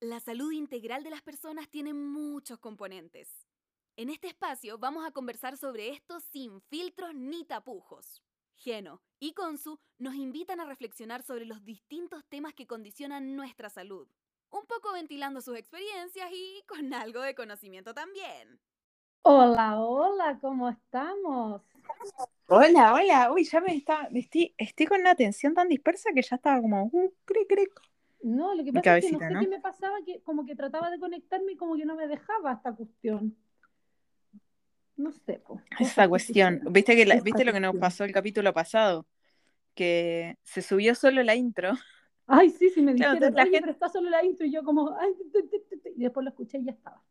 La salud integral de las personas tiene muchos componentes. En este espacio vamos a conversar sobre esto sin filtros ni tapujos. Geno y Consu nos invitan a reflexionar sobre los distintos temas que condicionan nuestra salud, un poco ventilando sus experiencias y con algo de conocimiento también. Hola, hola, ¿cómo estamos? Hola, hola. Uy, ya me está, estoy, estoy con una atención tan dispersa que ya estaba como uh, cric, cric. No, lo que pasa es que no sé ¿no? qué me pasaba, que como que trataba de conectarme y como que no me dejaba esta cuestión. No sé, po, Esa cuestión. ¿Viste que la- viste lo que nos pasó el capítulo pasado? Que se subió solo la intro. Ay, sí, sí, me Claro, dijeron, la oye, gente- pero está solo la intro y yo como, ay, tu, tu, tu, tu", y después lo escuché y ya estaba.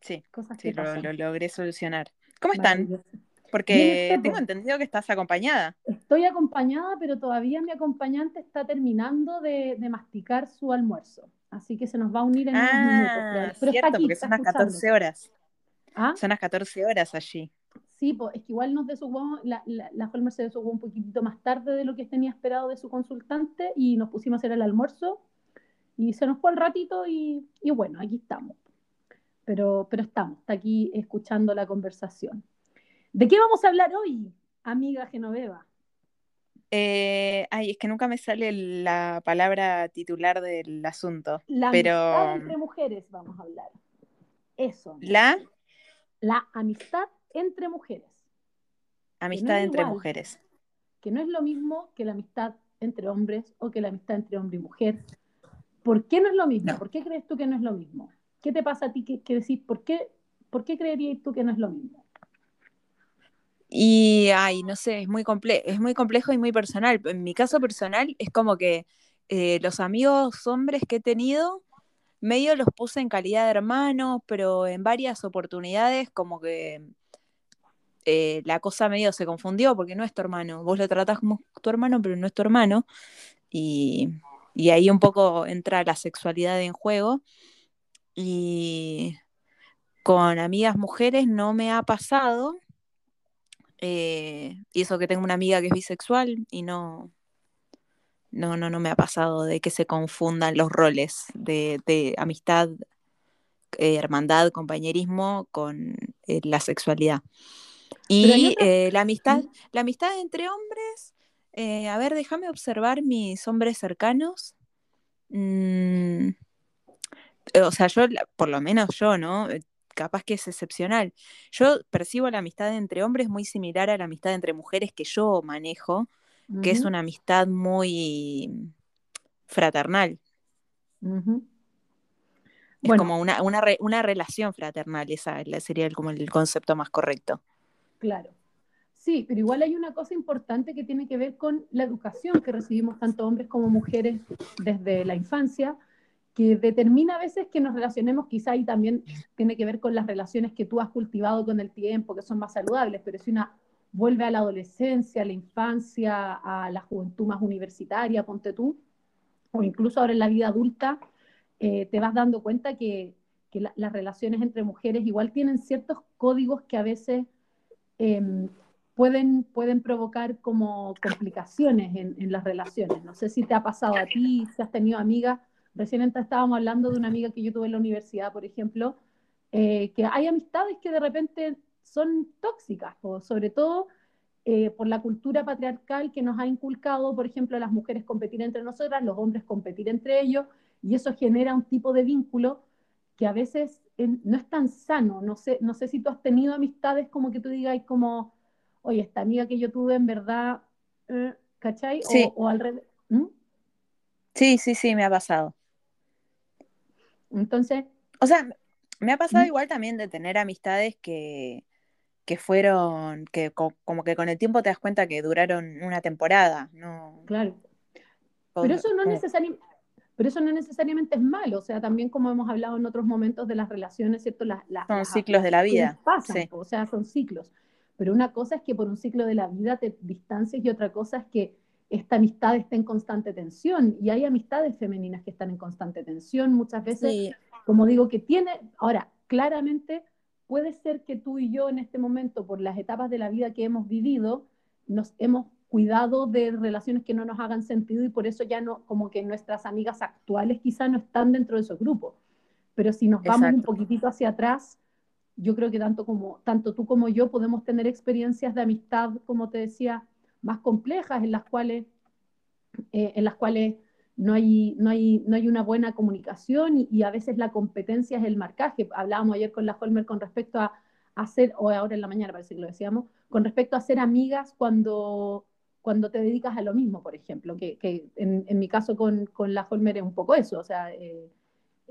Sí, Cosas sí, que lo logré solucionar. ¿Cómo están? Porque tengo entendido que estás acompañada. Estoy acompañada, pero todavía mi acompañante está terminando de, de masticar su almuerzo. Así que se nos va a unir en unos minutos. Ah, Pero, pero está cierto, aquí, porque son las escuchando. 14 horas. ¿Ah? Son las 14 horas allí. Sí, pues es que igual nos desocupamos, la, la, la Holmer se desocupó un poquitito más tarde de lo que tenía esperado de su consultante y nos pusimos a hacer el almuerzo y se nos fue el ratito y, y bueno, aquí estamos. Pero, pero estamos, está aquí escuchando la conversación. ¿De qué vamos a hablar hoy, amiga Genoveva? Eh, ay, es que nunca me sale la palabra titular del asunto. La Pero- amistad entre mujeres vamos a hablar. Eso, La la amistad entre mujeres, amistad entre igual. mujeres. que no es lo mismo que la amistad entre hombres o que la amistad entre hombre y mujer. ¿Por qué no es lo mismo? No. ¿Por qué crees tú que no es lo mismo? ¿Qué te pasa a ti que, que decís, ¿por qué, ¿por qué creerías tú que no es lo mismo? Y, ay, no sé, es muy comple- es muy complejo y muy personal. En mi caso personal es como que eh, los amigos hombres que he tenido, medio los puse en calidad de hermanos, pero en varias oportunidades como que eh, la cosa medio se confundió porque no es tu hermano. Vos lo tratás como tu hermano, pero no es tu hermano. Y, y ahí un poco entra la sexualidad en juego. Y con amigas mujeres no me ha pasado. Eh, y eso que tengo una amiga que es bisexual y no, no, no, no me ha pasado de que se confundan los roles de, de amistad, eh, hermandad, compañerismo con eh, la sexualidad. Y otra- eh, la amistad, la amistad entre hombres, eh, a ver, déjame observar mis hombres cercanos. Mm, o sea, yo, por lo menos yo, ¿no? Capaz que es excepcional. Yo percibo la amistad entre hombres muy similar a la amistad entre mujeres que yo manejo, que es una amistad muy fraternal. ujú. Es Bueno, como una, una, re- una relación fraternal, esa sería como el concepto más correcto. claro. Sí, pero igual hay una cosa importante que tiene que ver con la educación que recibimos tanto hombres como mujeres desde la infancia, que determina a veces que nos relacionemos, quizá y también tiene que ver con las relaciones que tú has cultivado con el tiempo, que son más saludables, pero si una vuelve a la adolescencia, a la infancia, a la juventud más universitaria, ponte tú, o incluso ahora en la vida adulta, eh, te vas dando cuenta que, que la- las relaciones entre mujeres igual tienen ciertos códigos que a veces em, pueden, pueden provocar como complicaciones en, en las relaciones. No sé si te ha pasado a ti, si has tenido amigas. Recién estábamos hablando de una amiga que yo tuve en la universidad, por ejemplo, eh, que hay amistades que de repente son tóxicas, po, sobre todo eh, por la cultura patriarcal que nos ha inculcado, por ejemplo, las mujeres competir entre nosotras, los hombres competir entre ellos, y eso genera un tipo de vínculo que a veces eh, no es tan sano. No sé, no sé si tú has tenido amistades como que tú digas como, oye, esta amiga que yo tuve en verdad, eh, ¿cachai? O, o al revés. ¿Mm? Sí, sí, sí, me ha pasado. Entonces, O sea, me ha pasado ¿Mm? igual también de tener amistades que, que fueron, que co- como que con el tiempo te das cuenta que duraron una temporada, ¿no? claro. Pero eso no necesariamente... Pero eso no necesariamente es malo, o sea, también como hemos hablado en otros momentos de las relaciones, ¿cierto? Las, las, Son las- ciclos de la vida, pasan, sí. o sea, son ciclos. Pero una cosa es que por un ciclo de la vida te distancias y otra cosa es que esta amistad está en constante tensión y hay amistades femeninas que están en constante tensión muchas veces, Sí, como digo, que tiene, ahora, claramente puede ser que tú y yo en este momento, por las etapas de la vida que hemos vivido, nos hemos cuidado de relaciones que no nos hagan sentido y por eso ya no, como que nuestras amigas actuales quizá no están dentro de esos grupos. Pero si nos vamos un poquitito hacia atrás, yo creo que tanto, como, tanto tú como yo podemos tener experiencias de amistad, como te decía, más complejas en las cuales, eh, en las cuales no, hay, no, hay, no hay una buena comunicación y, a veces la competencia es el marcaje. Hablábamos ayer con la Holmer con respecto a hacer, o ahora en la mañana parece que lo decíamos, con respecto a ser amigas cuando, cuando te dedicas a lo mismo, por ejemplo, que, que en, en, mi caso con, con, la Holmer es un poco eso, o sea, eh,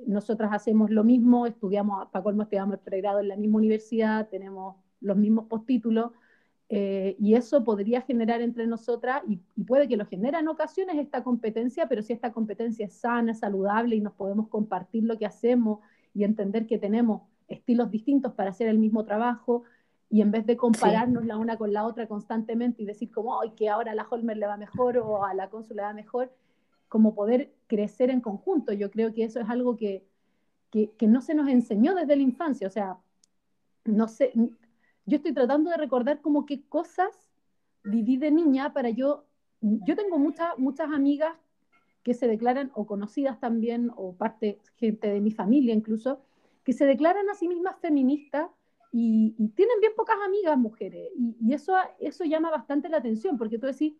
nosotras hacemos lo mismo, estudiamos, para colmo estudiamos el pregrado en la misma universidad, tenemos los mismos postítulos, eh, y eso podría generar entre nosotras, y, puede que lo genere en ocasiones esta competencia, pero si esta competencia es sana, saludable y nos podemos compartir lo que hacemos y entender que tenemos estilos distintos para hacer el mismo trabajo, y en vez de compararnos la una con la otra constantemente y decir como, ay, que ahora a la Holmer le va mejor o a la Cónsul le va mejor, como poder crecer en conjunto. Yo creo que eso es algo que, que, que no se nos enseñó desde la infancia. O sea, no sé, yo estoy tratando de recordar como qué cosas viví de niña para yo, yo tengo muchas, muchas amigas que se declaran, o conocidas también, o parte, gente de mi familia incluso, que se declaran a sí mismas feministas y, tienen bien pocas amigas mujeres. Y, y, eso, eso llama bastante la atención, porque tú decís,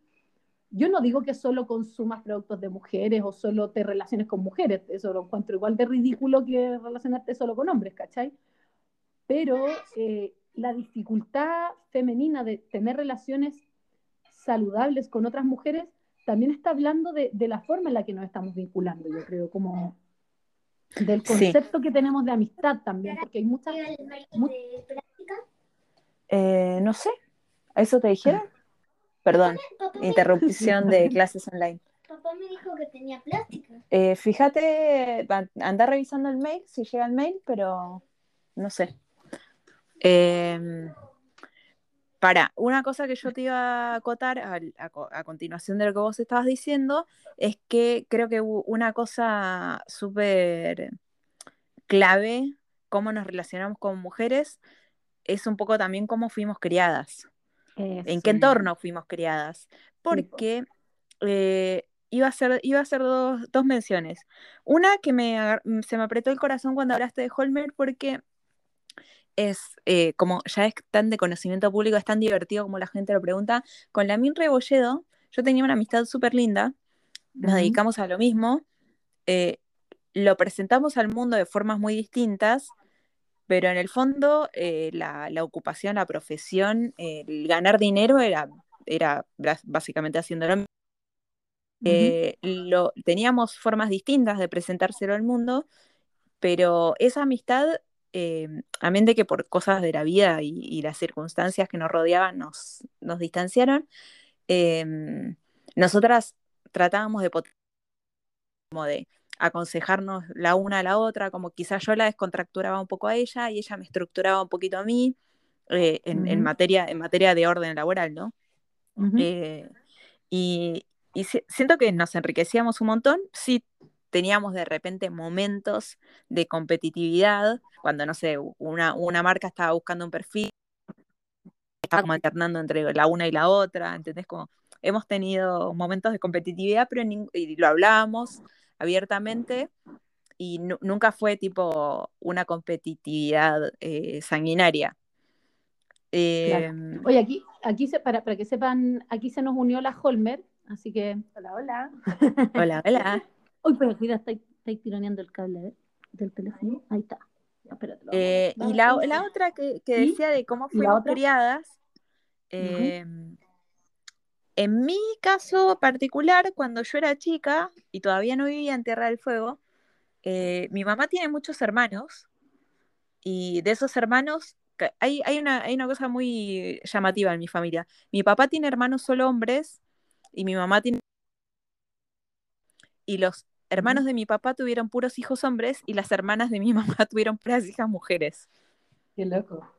yo no digo que solo consumas productos de mujeres o solo te relaciones con mujeres, eso lo encuentro igual de ridículo que relacionarte solo con hombres, ¿cachai? Pero eh, la dificultad femenina de tener relaciones saludables con otras mujeres también está hablando de, la forma en la que nos estamos vinculando, yo creo, como del concepto que tenemos de amistad también, porque hay muchas... Eh, no sé, ¿eso te dijeron? Perdón, interrupción de clases online. Papá me dijo que tenía plástica. Eh, fíjate, anda revisando el mail, si llega el mail, pero no sé. Em, para, una cosa que yo te iba a acotar a, continuación de lo que vos estabas diciendo es que creo que una cosa súper clave, cómo nos relacionamos con mujeres, es un poco también cómo fuimos criadas en qué entorno fuimos criadas. Porque eh, iba a hacer, iba a hacer dos, menciones. Una que me, se me apretó el corazón cuando hablaste de Holmer porque es eh, como ya es tan de conocimiento público, es tan divertido como la gente lo pregunta. Con la Min Rebolledo, yo tenía una amistad súper linda, nos dedicamos a lo mismo, eh, lo presentamos al mundo de formas muy distintas, pero en el fondo eh, la, ocupación, la profesión, el ganar dinero era, era básicamente haciendo lo mismo. Teníamos formas distintas de presentárselo al mundo, pero esa amistad, eh, de que por cosas de la vida y, las circunstancias que nos rodeaban nos, nos distanciaron, em, nosotras tratábamos de, como de aconsejarnos la una a la otra, como quizás yo la descontracturaba un poco a ella y ella me estructuraba un poquito a mí eh, en, materia, en materia de orden laboral, ¿no? Eh, y, siento que nos enriquecíamos un montón, sí teníamos de repente momentos de competitividad, cuando, no sé, una, una marca estaba buscando un perfil, estaba como alternando entre la una y la otra, ¿entendés? Como hemos tenido momentos de competitividad, pero y lo hablábamos, abiertamente y nunca fue tipo una competitividad eh, sanguinaria. Em, Oye, aquí, aquí se, para, para que sepan, aquí se nos unió la Holmer, así que hola, hola. Hola, hola. Uy, pero cuida, estáis está tironeando el cable del teléfono. Ahí está. Eh, y la, la, otra que, que decía de cómo fuimos criadas, en mi caso particular, cuando yo era chica y todavía no vivía en Tierra del Fuego, eh, mi mamá tiene muchos hermanos y de esos hermanos hay, hay, una, hay una cosa muy llamativa en mi familia. Mi papá tiene hermanos solo hombres y mi mamá tiene... Y los hermanos de mi papá tuvieron puros hijos hombres y las hermanas de mi mamá tuvieron puras hijas mujeres. Qué loco.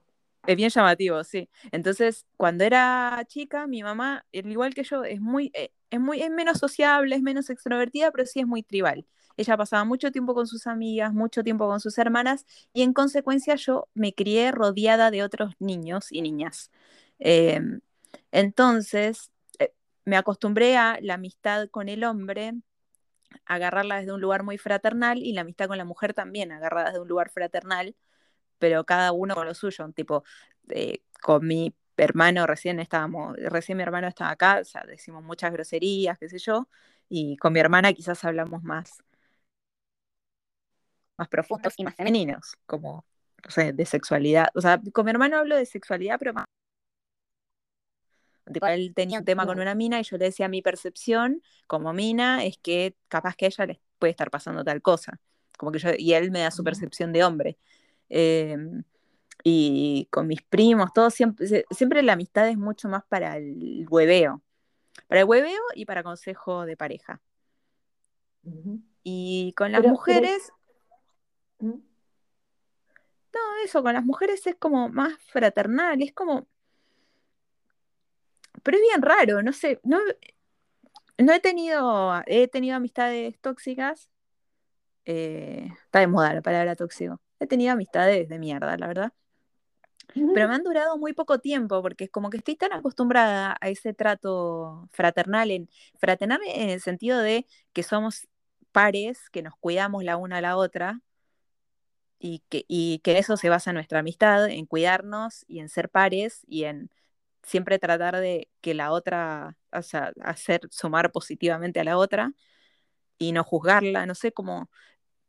Es bien llamativo, sí. Entonces, cuando era chica, mi mamá, al igual que yo, es muy, eh, es muy, es menos sociable, es menos extrovertida, pero sí es muy tribal. Ella pasaba mucho tiempo con sus amigas, mucho tiempo con sus hermanas, y en consecuencia yo me crié rodeada de otros niños y niñas. Em, entonces, eh, me acostumbré a la amistad con el hombre, agarrarla desde un lugar muy fraternal y la amistad con la mujer también, agarrada desde un lugar fraternal, pero cada uno con lo suyo, tipo, eh, con mi hermano recién estábamos, recién mi hermano estaba acá, o sea, decimos muchas groserías, qué sé yo, y con mi hermana quizás hablamos más, más profundos y más femeninos, como, no sé, de sexualidad. O sea, con mi hermano hablo de sexualidad, pero más... Tipo, él tenía un tema con una mina y yo le decía mi percepción como mina es que capaz que a ella le puede estar pasando tal cosa. Como que yo, y él me da su percepción de hombre. Em, y con mis primos, todo siempre, siempre la amistad es mucho más para el hueveo. Para el hueveo y para consejo de pareja. Y con las mujeres. ¿Mm? No, eso, con las mujeres es como más fraternal, es como. Pero es bien raro, no sé, no, no he tenido, he tenido amistades tóxicas. Eh, está de moda la palabra tóxico. He tenido amistades de mierda, la verdad. Pero me han durado muy poco tiempo porque es como que estoy tan acostumbrada a ese trato fraternal, en, fraternal en el sentido de que somos pares, que nos cuidamos la una a la otra y que, y que eso se basa en nuestra amistad, en cuidarnos y en ser pares y en siempre tratar de que la otra, o sea, hacer sumar positivamente a la otra y no juzgarla, no sé, cómo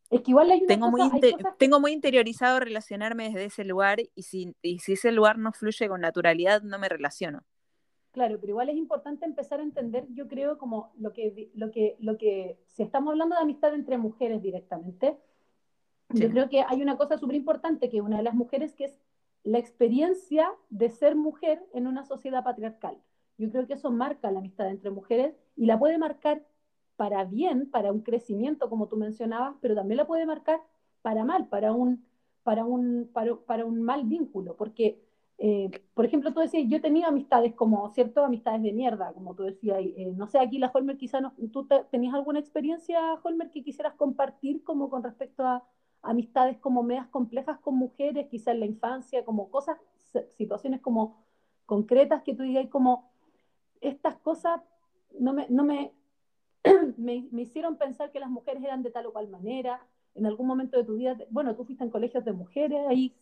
es que igual hay una tengo, muy tengo muy interiorizado relacionarme desde ese lugar y si, y si ese lugar no fluye con naturalidad, no me relaciono. Claro, pero igual es importante empezar a entender, yo creo, como lo que, lo que, lo que, si estamos hablando de amistad entre mujeres directamente, yo creo que hay una cosa súper importante que una de las mujeres que es la experiencia de ser mujer en una sociedad patriarcal. Yo creo que eso marca la amistad entre mujeres y la puede marcar para bien, para un crecimiento, como tú mencionabas, pero también la puede marcar para mal, para un, para un, para, un mal vínculo, porque, eh, por ejemplo, tú decías, yo he tenido amistades como, ¿cierto? Amistades de mierda, como tú decías, eh, no sé, aquí la Holmer quizá no, ¿tú tenías alguna experiencia, Holmer, que quisieras compartir como con respecto a amistades como medias complejas con mujeres, quizá en la infancia, como cosas, situaciones como concretas que tú digas como, estas cosas no me, no me, me, hicieron pensar que las mujeres eran de tal o cual manera. En algún momento de tu vida, bueno, tú fuiste en colegios de mujeres, ahí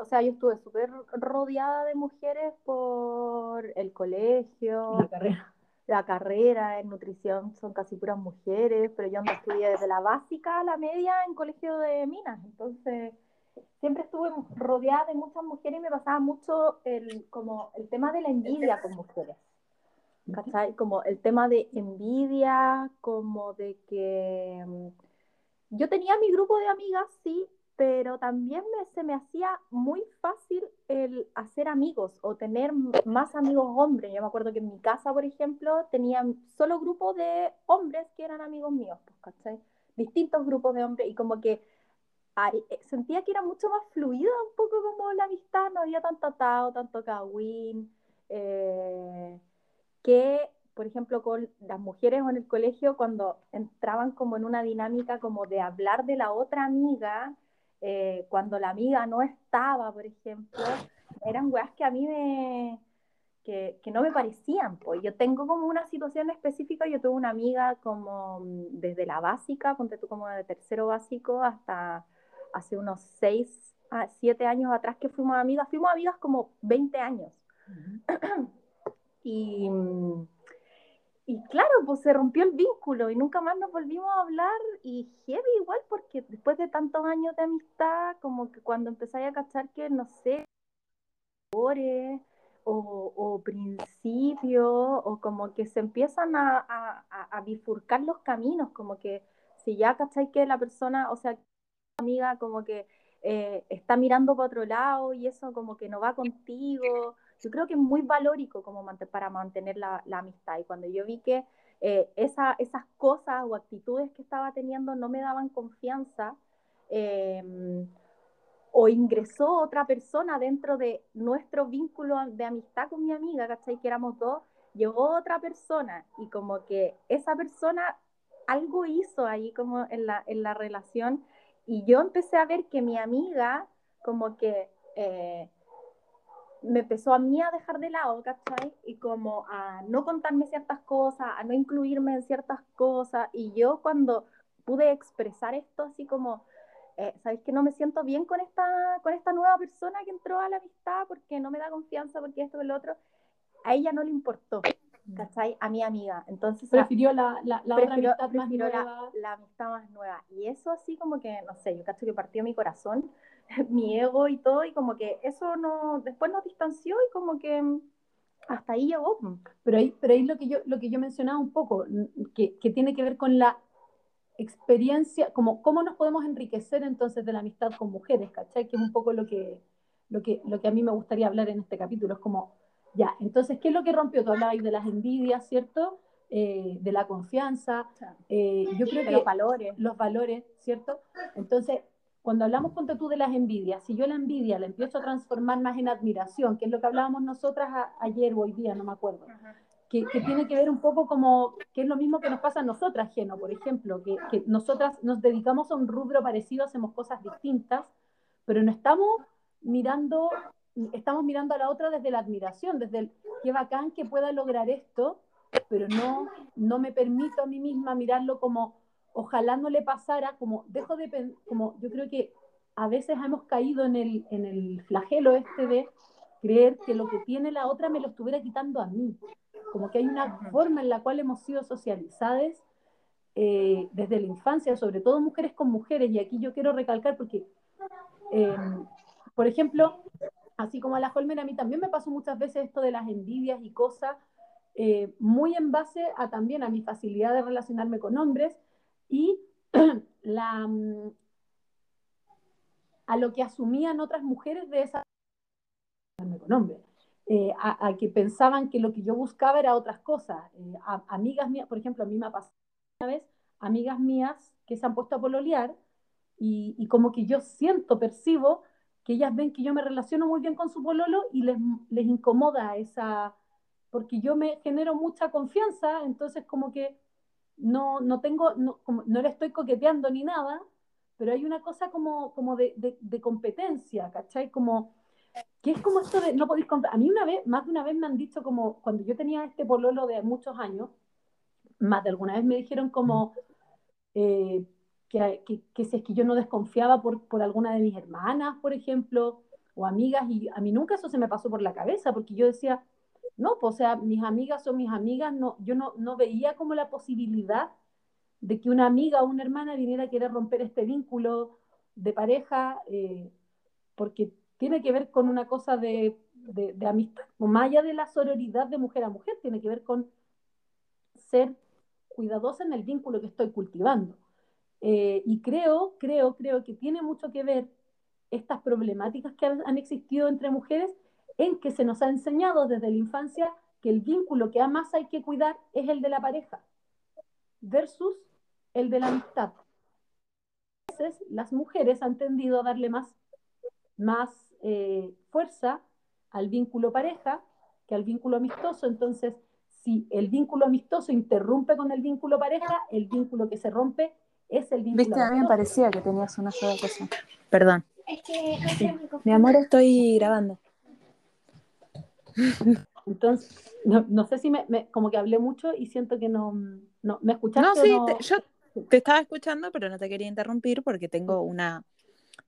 o sea, yo estuve súper rodeada de mujeres por el colegio, la carrera. La carrera en nutrición son casi puras mujeres, pero yo estudié desde la básica a la media en colegio de minas, entonces siempre estuve rodeada de muchas mujeres y me pasaba mucho el, como el tema de la envidia con mujeres. ¿cachai? Como el tema de envidia, como de que mm, yo tenía mi grupo de amigas, sí, pero también se me hacía muy fácil el hacer amigos o tener más amigos hombres. Yo me acuerdo que en mi casa, por ejemplo, tenía solo grupo de hombres que eran amigos míos, pues, ¿cachai? Distintos grupos de hombres y como que eh, sentía que era mucho más fluida un poco como la amistad, no había tanto atado, tanto cagüín. Eh, que, por ejemplo, con las mujeres o en el colegio, cuando entraban como en una dinámica como de hablar de la otra amiga, eh, cuando la amiga no estaba, por ejemplo, eran weas que a mí me... Que, que no me parecían, pues yo tengo como una situación específica, yo tuve una amiga como mm, desde la básica, ponte tú como de tercero básico hasta hace unos seis, a siete años atrás que fuimos amigas, fuimos amigas como 20 años. Y, y claro, pues se rompió el vínculo y nunca más nos volvimos a hablar y heavy igual porque después de tantos años de amistad, como que cuando empezáis a cachar que, no sé, o, o principios, o como que se empiezan a, a, a, bifurcar los caminos, como que si ya cacháis que la persona, o sea, amiga como que eh, está mirando para otro lado y eso como que no va contigo, yo creo que es muy valórico como para mantener la, amistad. Y cuando yo vi que eh, esa, esas cosas o actitudes que estaba teniendo no me daban confianza, em, o ingresó otra persona dentro de nuestro vínculo de amistad con mi amiga, ¿cachai? Que éramos dos, llegó otra persona y como que esa persona algo hizo ahí como en la, en la relación y yo empecé a ver que mi amiga como que eh, me empezó a mí a dejar de lado, ¿cachai? Y como a no contarme ciertas cosas, a no incluirme en ciertas cosas. Y yo cuando pude expresar esto así como, eh, ¿sabéis que no me siento bien con esta, con esta nueva persona que entró a la amistad porque no me da confianza, porque esto y lo otro? A ella no le importó. ¿cachai? A mi amiga. Entonces, prefirió la, la, la otra amistad más nueva. La, amistad más nueva. Y eso así como que, no sé, yo cacho que partió mi corazón mi ego y todo, y como que eso no, después nos distanció y como que hasta ahí llegó. Pero ahí, pero ahí lo que yo, lo que yo mencionaba un poco, que, que tiene que ver con la experiencia, como cómo nos podemos enriquecer entonces de la amistad con mujeres, ¿cachai? Que es un poco lo que, lo que, lo que a mí me gustaría hablar en este capítulo, es como, ya, entonces, ¿qué es lo que rompió? Tú hablabas de las envidias, ¿cierto? Eh, de la confianza, eh, yo creo que los valores. Los valores, ¿cierto? Entonces, cuando hablamos con tú de las envidias, si yo la envidia la empiezo a transformar más en admiración, que es lo que hablábamos nosotras ayer o hoy día, no me acuerdo, que, tiene que ver un poco como, que es lo mismo que nos pasa a nosotras, Geno, por ejemplo, que, que nosotras nos dedicamos a un rubro parecido, hacemos cosas distintas, pero no estamos mirando, estamos mirando a la otra desde la admiración, desde el qué bacán que pueda lograr esto, pero no, no me permito a mí misma mirarlo como ojalá no le pasara, como dejo de, como yo creo que a veces hemos caído en el, en el flagelo este de creer que lo que tiene la otra me lo estuviera quitando a mí. Como que hay una forma en la cual hemos sido socializadas eh, desde la infancia, sobre todo mujeres con mujeres, y aquí yo quiero recalcar porque, em, por ejemplo, así como a la Holmer, a mí también me pasó muchas veces esto de las envidias y cosas, eh, muy en base a también a mi facilidad de relacionarme con hombres, y mm, a lo que asumían otras mujeres de esa con eh, a, que pensaban que lo que yo buscaba era otras cosas. Eh, amigas mías, por ejemplo, a mí me ha pasado una vez, amigas mías que se han puesto a pololear y, y, como que yo siento, percibo que ellas ven que yo me relaciono muy bien con su pololo y les, les incomoda esa, porque yo me genero mucha confianza, entonces como que no, no tengo, no, no le estoy coqueteando ni nada, pero hay una cosa como, como de, de, competencia, ¿cachai? Como, que es como esto de no podéis comprar. A mí una vez, más de una vez me han dicho como, cuando yo tenía este pololo de muchos años, más de alguna vez me dijeron como eh, que, que, que, si es que yo no desconfiaba por, por alguna de mis hermanas, por ejemplo, o amigas, y a mí nunca eso se me pasó por la cabeza, porque yo decía, no, pues, o sea, mis amigas son mis amigas, no, yo no, no veía como la posibilidad de que una amiga o una hermana viniera a querer romper este vínculo de pareja, eh, porque tiene que ver con una cosa de, de, amistad, más allá de la sororidad de mujer a mujer, tiene que ver con ser cuidadosa en el vínculo que estoy cultivando. Eh, y creo, creo, creo que tiene mucho que ver estas problemáticas que han existido entre mujeres en que se nos ha enseñado desde la infancia que el vínculo que más hay que cuidar es el de la pareja versus el de la amistad. A veces las mujeres han tendido a darle más, más eh, fuerza al vínculo pareja que al vínculo amistoso. Entonces, si el vínculo amistoso interrumpe con el vínculo pareja, el vínculo que se rompe es el vínculo Viste, a mí me parecía que tenías una sola cosa. Perdón. Es que Mi amor, estoy grabando. Entonces, no, sé si me, como que hablé mucho y siento que no, no ¿me escuchaste? No, sí, yo te estaba escuchando, pero no te quería interrumpir porque tengo una,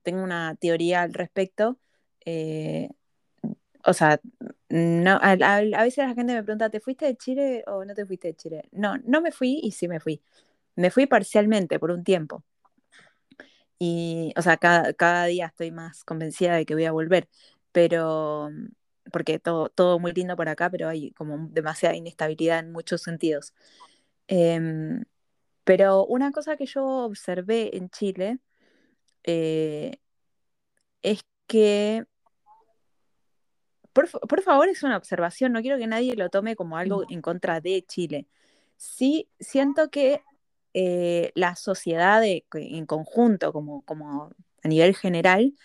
tengo una teoría al respecto. Eh, o sea, no, a, veces la gente me pregunta, ¿te fuiste de Chile o no te fuiste de Chile? No, no me fui y sí me fui. Me fui parcialmente por un tiempo. Y, o sea, cada, cada día estoy más convencida de que voy a volver. Pero porque todo, todo muy lindo por acá, pero hay como demasiada inestabilidad en muchos sentidos. Em, pero una cosa que yo observé en Chile eh, es que, por, favor, es una observación, no quiero que nadie lo tome como algo en contra de Chile. Sí, siento que eh, la sociedad en conjunto, como, como a nivel general,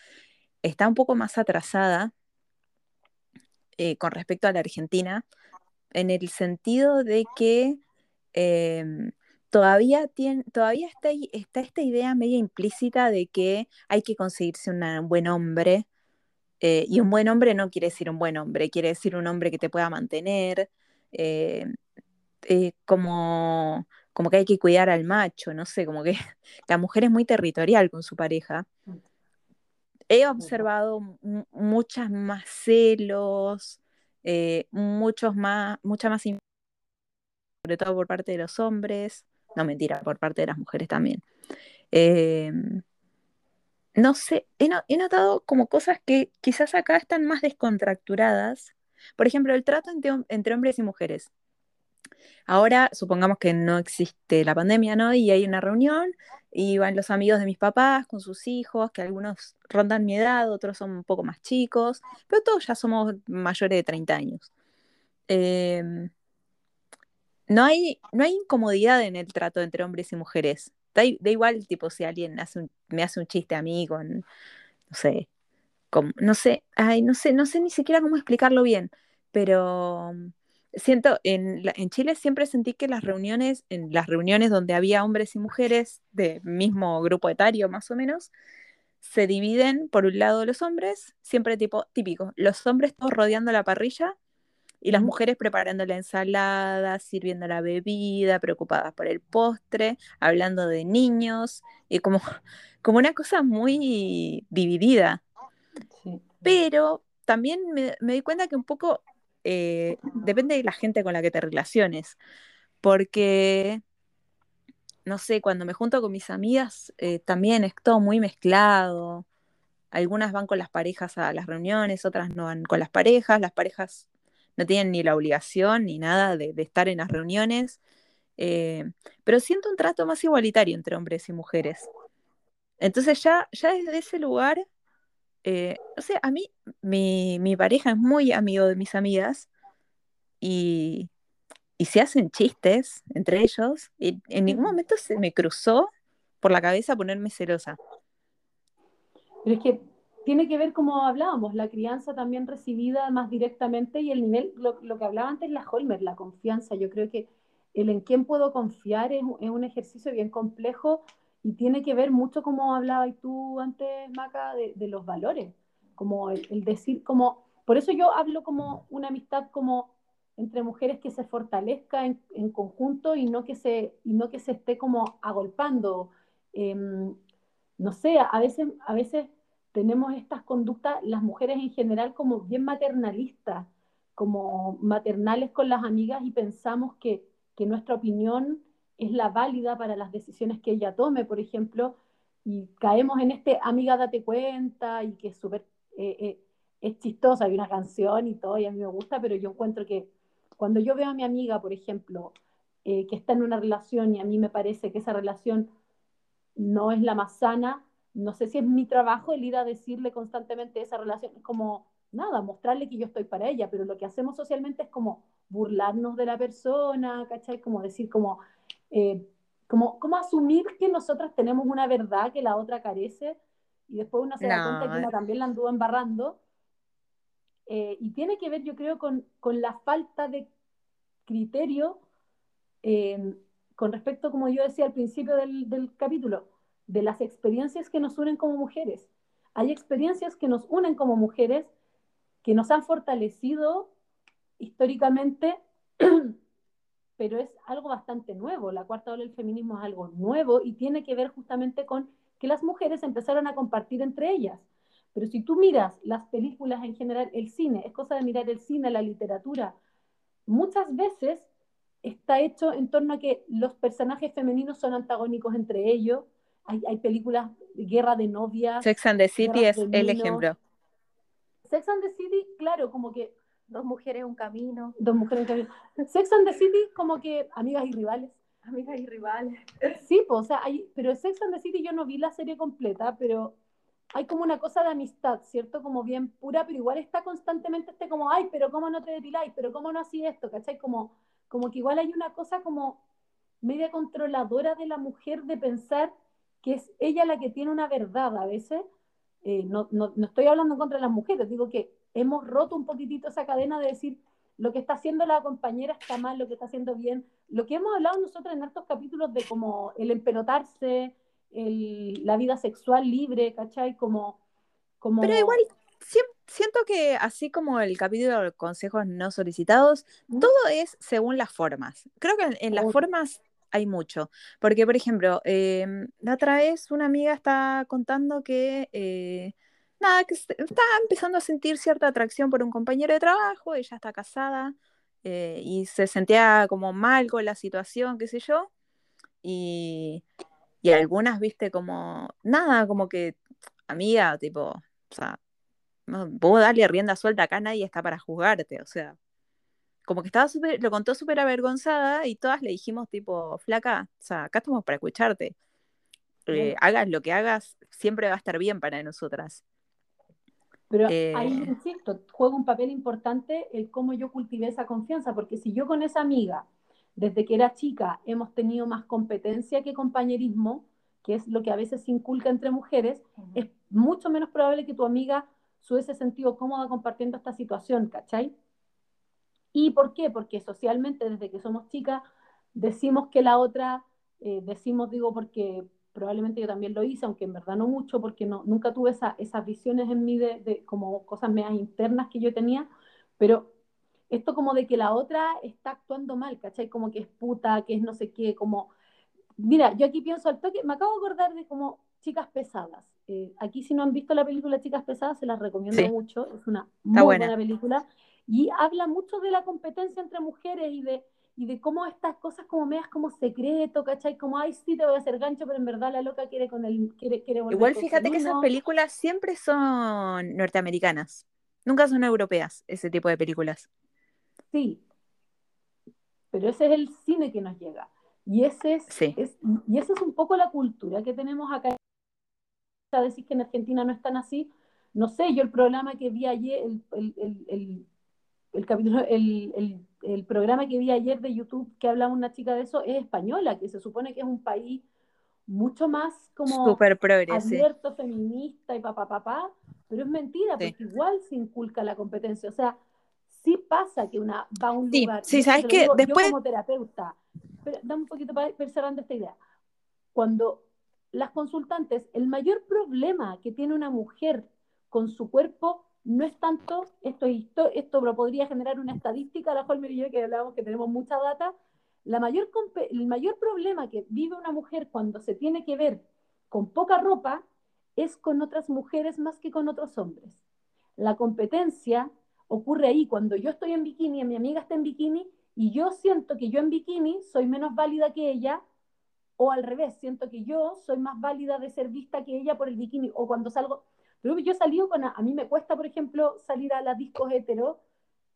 está un poco más atrasada eh, con respecto a la Argentina, en el sentido de que em, todavía, tiene, todavía está, esta idea media implícita de que hay que conseguirse un buen hombre Eh, y un buen hombre no quiere decir un buen hombre, quiere decir un hombre que te pueda mantener, eh, como, como que hay que cuidar al macho, no sé, como que la mujer es muy territorial con su pareja. He observado muchas más celos, muchos más, mucha más sobre todo por parte de los hombres, no mentira, por parte de las mujeres también. Em, no sé, he, notado como cosas que quizás acá están más descontracturadas. Por ejemplo, el trato entre, hombres y mujeres. Ahora, supongamos que no existe la pandemia, ¿no? Y hay una reunión y van los amigos de mis papás con sus hijos, que algunos rondan mi edad, otros son un poco más chicos, pero todos ya somos mayores de 30 años. Em, no, hay, no hay incomodidad en el trato entre hombres y mujeres da, igual, tipo, si alguien me hace un chiste a mí con, no sé, no sé, ay, no sé, no sé ni siquiera cómo explicarlo bien, pero siento, en, en Chile siempre sentí que las reuniones, en las reuniones donde había hombres y mujeres de mismo grupo etario más o menos, se dividen por un lado los hombres, siempre tipo típico, los hombres todos rodeando la parrilla y las mujeres preparando la ensalada, sirviendo la bebida, preocupadas por el postre, hablando de niños, y como, como una cosa muy dividida. Pero también me, me, di cuenta que un poco eh, depende de la gente con la que te relaciones, porque, no sé, cuando me junto con mis amigas, eh, también es todo muy mezclado. Algunas van con las parejas a las reuniones, otras no van con las parejas, las parejas no tienen ni la obligación ni nada de, estar en las reuniones, eh, pero siento un trato más igualitario entre hombres y mujeres. Entonces ya, ya desde ese lugar, eh, no sé, a mí mi, pareja es muy amigo de mis amigas y, y se hacen chistes entre ellos y en ningún momento se me cruzó por la cabeza ponerme celosa. Pero es que tiene que ver, como hablábamos, la crianza también recibida más directamente y el nivel, lo, que hablaba antes la Holmer, la confianza. Yo creo que el en quién puedo confiar es, un ejercicio bien complejo y tiene que ver mucho, como hablabas tú antes, Maca, de, los valores, como el, decir, como, por eso yo hablo como una amistad como entre mujeres que se fortalezca en, conjunto y no que se, y no que se esté como agolpando. Em, no sé, a veces, a veces tenemos estas conductas, las mujeres en general, como bien maternalistas, como maternales con las amigas y pensamos que, que nuestra opinión es la válida para las decisiones que ella tome, por ejemplo, y caemos en este amiga date cuenta y que es súper, eh, eh, es chistosa, hay una canción y todo, y a mí me gusta, pero yo encuentro que cuando yo veo a mi amiga, por ejemplo, eh, que está en una relación y a mí me parece que esa relación no es la más sana, no sé si es mi trabajo el ir a decirle constantemente esa relación, es como, nada, mostrarle que yo estoy para ella, pero lo que hacemos socialmente es como burlarnos de la persona, ¿cachai? Como decir, como, eh, como, como asumir que nosotras tenemos una verdad que la otra carece y después uno se da cuenta que una también la anduvo embarrando. Eh, y tiene que ver, yo creo, con, con la falta de criterio eh, con respecto, como yo decía al principio del, del capítulo, de las experiencias que nos unen como mujeres. Hay experiencias que nos unen como mujeres, que nos han fortalecido históricamente, pero es algo bastante nuevo. La cuarta ola del feminismo es algo nuevo y tiene que ver justamente con que las mujeres empezaron a compartir entre ellas. Pero si tú miras las películas en general, el cine, es cosa de mirar el cine, la literatura, muchas veces está hecho en torno a que los personajes femeninos son antagónicos entre ellos, hay, películas de guerra de novias. Sex and the City es el ejemplo. Sex and the City, claro, como que dos mujeres un camino. Dos mujeres un camino. Sex and the City, como que amigas y rivales. Amigas y rivales. Sí, pues, o sea, hay, pero Sex and the City yo no vi la serie completa, pero hay como una cosa de amistad, ¿cierto? Como bien pura, pero igual está constantemente este como, ay, pero ¿cómo no te depiláis? ¿Pero cómo no así esto? ¿Cachai? Como, como que igual hay una cosa como media controladora de la mujer de pensar que es ella la que tiene una verdad a veces. Eh, no, no, no, estoy hablando contra las mujeres, digo que hemos roto un poquitito esa cadena de decir lo que está haciendo la compañera está mal, lo que está haciendo bien. Lo que hemos hablado nosotros en estos capítulos de como el empelotarse, el, la vida sexual libre, ¿cachai? Como, como... Pero igual siento que así como el capítulo de consejos no solicitados, ¿Mm? todo es según las formas. Creo que en, en las Obvio. formas hay mucho. Porque, por ejemplo, em, la otra vez una amiga está contando que, eh, nada, que está empezando a sentir cierta atracción por un compañero de trabajo, ella está casada eh, y se sentía como mal con la situación, qué sé yo. Y, y algunas, viste, como, nada, como que, amiga, tipo, o sea, no, vos dale rienda suelta, acá nadie está para juzgarte, o sea, como que estaba súper, lo contó súper avergonzada y todas le dijimos tipo, flaca, o sea, acá estamos para escucharte. Eh, hagas lo que hagas, siempre va a estar bien para nosotras. Pero Eh, ahí, insisto, juega un papel importante el cómo yo cultivé esa confianza, porque si yo con esa amiga, desde que era chica, hemos tenido más competencia que compañerismo, que es lo que a veces se inculca entre mujeres, es mucho menos probable que tu amiga se hubiese sentido cómoda compartiendo esta situación, ¿cachai? ¿Y por qué? Porque socialmente, desde que somos chicas, decimos que la otra, eh, decimos, digo, porque probablemente yo también lo hice, aunque en verdad no mucho, porque no, nunca tuve esa, esas visiones en mí de, de como cosas medias internas que yo tenía, pero esto como de que la otra está actuando mal, ¿cachai? Como que es puta, que es no sé qué, como... Mira, yo aquí pienso al toque, me acabo de acordar de como Chicas Pesadas. Eh, aquí si no han visto la película Chicas Pesadas, se las recomiendo Sí. mucho, es una muy buena. buena película y habla mucho de la competencia entre mujeres y de, y de cómo estas cosas como medias como secreto, ¿cachai? Como, ay, sí, te voy a hacer gancho, pero en verdad la loca quiere con el, quiere, quiere volver Igual fíjate que esas películas siempre son norteamericanas, nunca son europeas, ese tipo de películas. Sí, pero ese es el cine que nos llega. Y ese es, Sí. es- y esa es un poco la cultura que tenemos acá. A decir que en Argentina no están así. No sé, yo el programa que vi ayer, el, el, el, el, el capítulo, el, el, programa que vi ayer de YouTube que hablaba una chica de eso es española, que se supone que es un país mucho más como sí. abierto, feminista y papá, papá, pero es mentira, Sí. porque igual se inculca la competencia. O sea, sí pasa que una va a un Sí, lugar. sí, ¿sabes digo Después- Yo como terapeuta, pero dame un poquito para ir cerrando esta idea. Cuando las consultantes, el mayor problema que tiene una mujer con su cuerpo no es tanto, esto, esto, podría generar una estadística, la Holmer y yo que hablábamos que tenemos mucha data, la mayor, el mayor problema que vive una mujer cuando se tiene que ver con poca ropa es con otras mujeres más que con otros hombres. La competencia ocurre ahí cuando yo estoy en bikini y mi amiga está en bikini y yo siento que yo en bikini soy menos válida que ella o al revés, siento que yo soy más válida de ser vista que ella por el bikini o cuando salgo. Pero yo he con, a, mí me cuesta, por ejemplo, salir a las discos hetero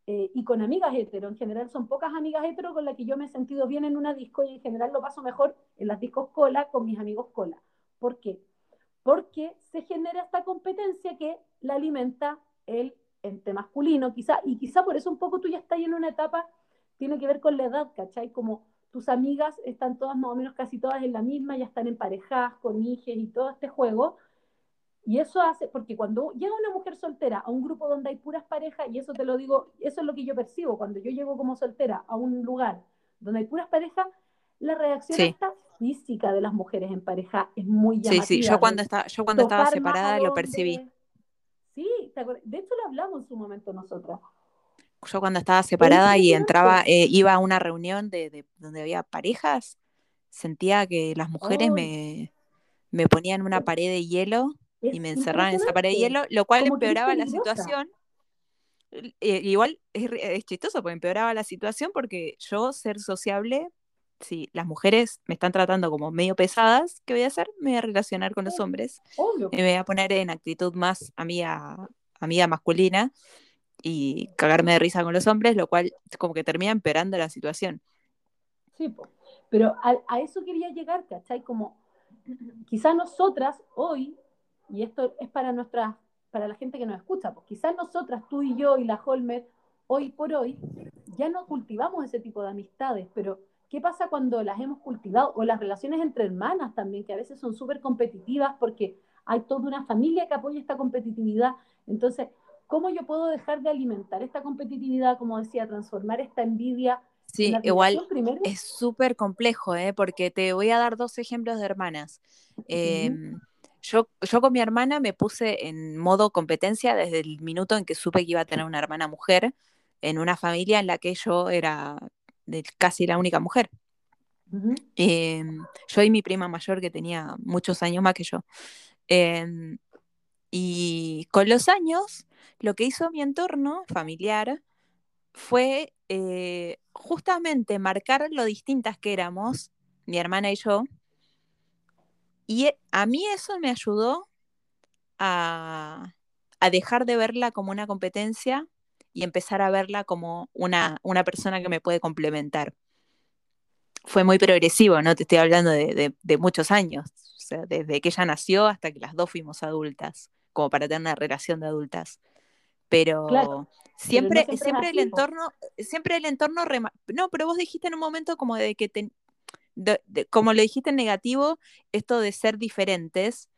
eh, y con amigas hetero. En general son pocas amigas hetero con las que yo me he sentido bien en una disco y en general lo paso mejor en las discos cola con mis amigos cola. ¿Por qué? Porque se genera esta competencia que la alimenta el ente masculino, quizá, y quizá por eso un poco tú ya estás en una etapa, tiene que ver con la edad, ¿cachai? Como tus amigas están todas más o menos casi todas en la misma, ya están emparejadas con hijos y todo este juego. Y eso hace, porque cuando llega una mujer soltera a un grupo donde hay puras parejas, y eso te lo digo, eso es lo que yo percibo, cuando yo llego como soltera a un lugar donde hay puras parejas, la reacción Sí. física de las mujeres en pareja es muy Sí, llamativa. sí, yo de cuando, estaba yo cuando estaba separada lo percibí. Sí, de hecho lo hablamos en su momento nosotros. Yo cuando estaba separada y entraba, eh, iba a una reunión de, de- donde había parejas, sentía que las mujeres me, me ponían una pared de hielo Es y me encerraban en esa pared de hielo, lo cual empeoraba la situación. Eh, igual es, es chistoso porque empeoraba la situación porque yo ser sociable, si las mujeres me están tratando como medio pesadas, ¿qué voy a hacer? Me voy a relacionar con los hombres Obvio. y me voy a poner en actitud más amiga, amiga masculina y cagarme de risa con los hombres, lo cual como que termina empeorando la situación. Sí, pero a, a eso quería llegar, ¿cachai? Como quizás nosotras hoy, y esto es para nuestras, para la gente que nos escucha, pues quizás nosotras, tú y yo y la Holmer, hoy por hoy, ya no cultivamos ese tipo de amistades, pero ¿qué pasa cuando las hemos cultivado? O las relaciones entre hermanas también, que a veces son súper competitivas porque hay toda una familia que apoya esta competitividad. Entonces, ¿cómo yo puedo dejar de alimentar esta competitividad, como decía, transformar esta envidia Sí, en igual primero? es súper complejo, ¿eh? porque te voy a dar dos ejemplos de hermanas. Yo, yo con mi hermana me puse en modo competencia desde el minuto en que supe que iba a tener una hermana mujer en una familia en la que yo era casi la única mujer. Em, yo y mi prima mayor que tenía muchos años más que yo. Em, y con los años, lo que hizo mi entorno familiar fue eh, justamente marcar lo distintas que éramos, mi hermana y yo. Y e, a mí eso me ayudó a, dejar de verla como una competencia y empezar a verla como una, una persona que me puede complementar. Fue muy progresivo, ¿no? Te estoy hablando de, muchos años, o sea, desde que ella nació hasta que las dos fuimos adultas, como para tener una relación de adultas. Pero siempre, siempre, el entorno, siempre el entorno, no, pero vos dijiste en un momento como de que, como lo dijiste en negativo, esto de ser diferentes,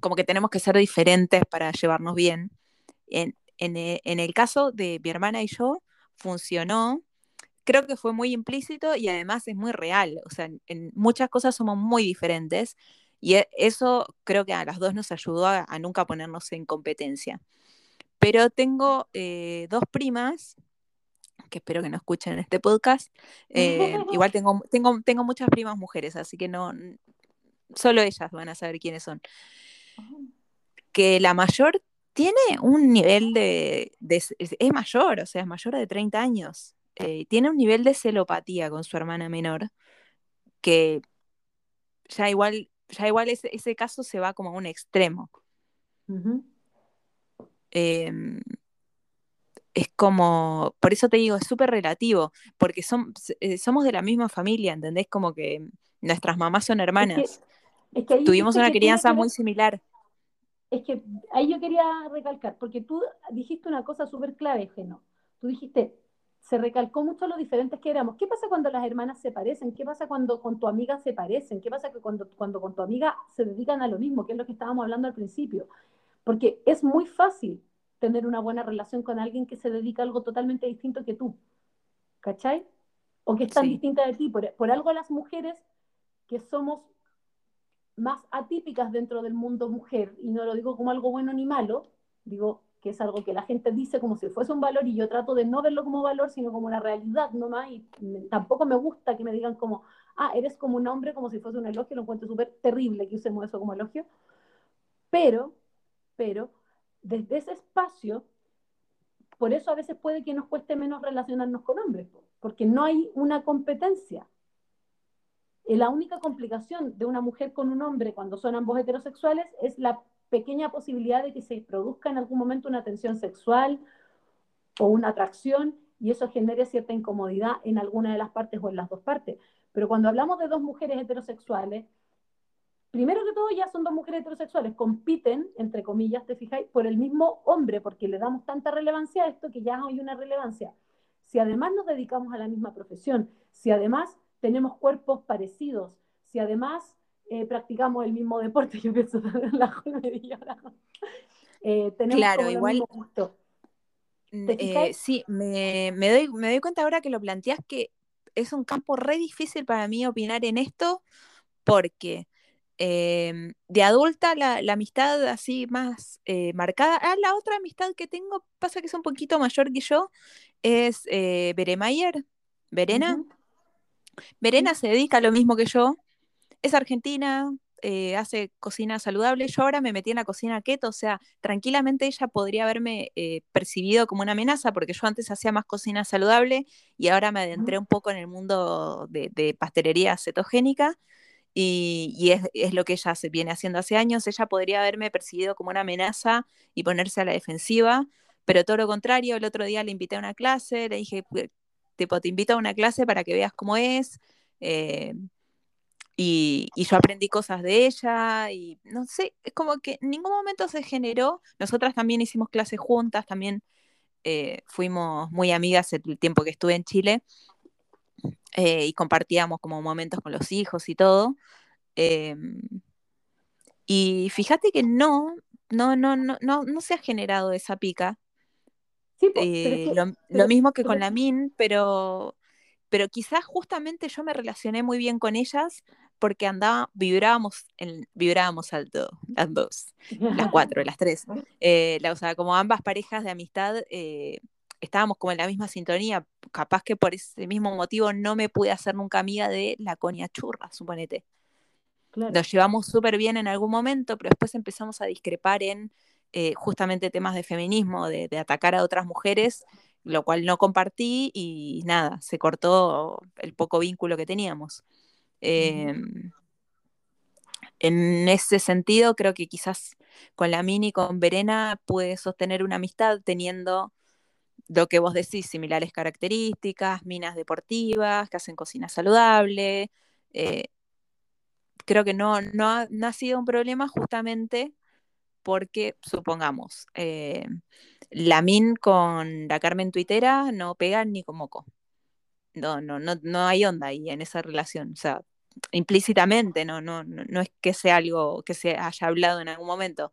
como que tenemos que ser diferentes para llevarnos bien. En, e, en, el caso de mi hermana y yo, funcionó. Creo que fue muy implícito y además es muy real. O sea, en, muchas cosas somos muy diferentes y e, eso creo que a las dos nos ayudó a, nunca ponernos en competencia. Pero tengo eh, dos primas que espero que no escuchen este podcast. Eh, igual tengo, tengo, tengo muchas primas mujeres, así que no, solo ellas van a saber quiénes son. Que la mayor tiene un nivel de, es, mayor, o sea, es mayor de 30 años. Eh, tiene un nivel de celopatía con su hermana menor que ya igual, ya igual ese, ese caso se va como a un extremo. Em, es como, por eso te digo, es súper relativo, porque son, eh, somos de la misma familia, ¿entendés? Como que nuestras mamás son hermanas. Tuvimos una crianza muy similar es que ahí yo quería recalcar, porque tú dijiste una cosa súper clave, Geno. Tú dijiste, se recalcó mucho lo diferentes que éramos. ¿Qué pasa cuando las hermanas se parecen? ¿Qué pasa cuando con tu amiga se parecen? ¿Qué pasa cuando, cuando con tu amiga se dedican a lo mismo, que es lo que estábamos hablando al principio? Porque es muy fácil tener una buena relación con alguien que se dedica a algo totalmente distinto que tú. ¿Cachai? O que es tan distinta de ti. Por, por algo las mujeres que somos más atípicas dentro del mundo mujer, y no lo digo como algo bueno ni malo, digo que es algo que la gente dice como si fuese un valor y yo trato de no verlo como valor, sino como una realidad nomás, y tampoco me gusta que me digan como, ah, eres como un hombre, como si fuese un elogio, lo encuentro súper terrible que usemos eso como elogio, pero, pero, desde ese espacio, por eso a veces puede que nos cueste menos relacionarnos con hombres, porque no hay una competencia, la única complicación de una mujer con un hombre cuando son ambos heterosexuales es la pequeña posibilidad de que se produzca en algún momento una tensión sexual o una atracción y eso genere cierta incomodidad en alguna de las partes o en las dos partes. Pero cuando hablamos de dos mujeres heterosexuales, primero que todo ya son dos mujeres heterosexuales, compiten, entre comillas, te fijáis, por el mismo hombre, porque le damos tanta relevancia a esto que ya hay una relevancia. Si además nos dedicamos a la misma profesión, si además tenemos cuerpos parecidos, si además eh, practicamos el mismo deporte, yo pienso en la eh, tenemos claro, igual, eh, sí, me, doy, me doy cuenta ahora que lo planteas que es un campo re difícil para mí opinar en esto, porque em, de adulta la, amistad así más marcada, ah, la otra amistad que tengo pasa que es un poquito mayor que yo, es Beremayer, Verena. Verena se dedica a lo mismo que yo, es argentina, eh, hace cocina saludable. Yo ahora me metí en la cocina keto, o sea, tranquilamente ella podría haberme eh, percibido como una amenaza, porque yo antes hacía más cocina saludable y ahora me adentré un poco en el mundo de, pastelería cetogénica. Y, es, lo que ella se viene haciendo hace años. Ella podría haberme percibido como una amenaza y ponerse a la defensiva, pero todo lo contrario, el otro día le invité a una clase, le dije, te invito a una clase para que veas cómo es. Eh, y, yo aprendí cosas de ella y no sé, es como que en ningún momento se generó. Nosotras también hicimos clases juntas, también eh, fuimos muy amigas el tiempo que estuve en Chile eh, y compartíamos como momentos con los hijos y todo. Em, y fíjate que no, no, no, no, no, no se ha generado esa pica. Eh, lo, mismo que con la MIN, pero, pero quizás justamente yo me relacioné muy bien con ellas porque andaba, vibrábamos, en, vibrábamos alto, las dos, las cuatro, las tres. Eh, la, o sea, como ambas parejas de amistad eh, estábamos como en la misma sintonía, capaz que por ese mismo motivo no me pude hacer nunca amiga de la coña churra, suponete. Nos llevamos súper bien en algún momento, pero después empezamos a discrepar en eh, justamente temas de feminismo, de, atacar a otras mujeres, lo cual no compartí y nada, se cortó el poco vínculo que teníamos. Em, en ese sentido, creo que quizás con la Mini, con Verena, pude sostener una amistad teniendo lo que vos decís, similares características, minas deportivas, que hacen cocina saludable. Eh, creo que no, no, ha, sido un problema justamente porque, supongamos, eh, la Min con la Carmen Tuitera no pegan ni como moco. No, no, no, no hay onda ahí en esa relación. O sea, implícitamente, no, no, no, es que sea algo que se haya hablado en algún momento.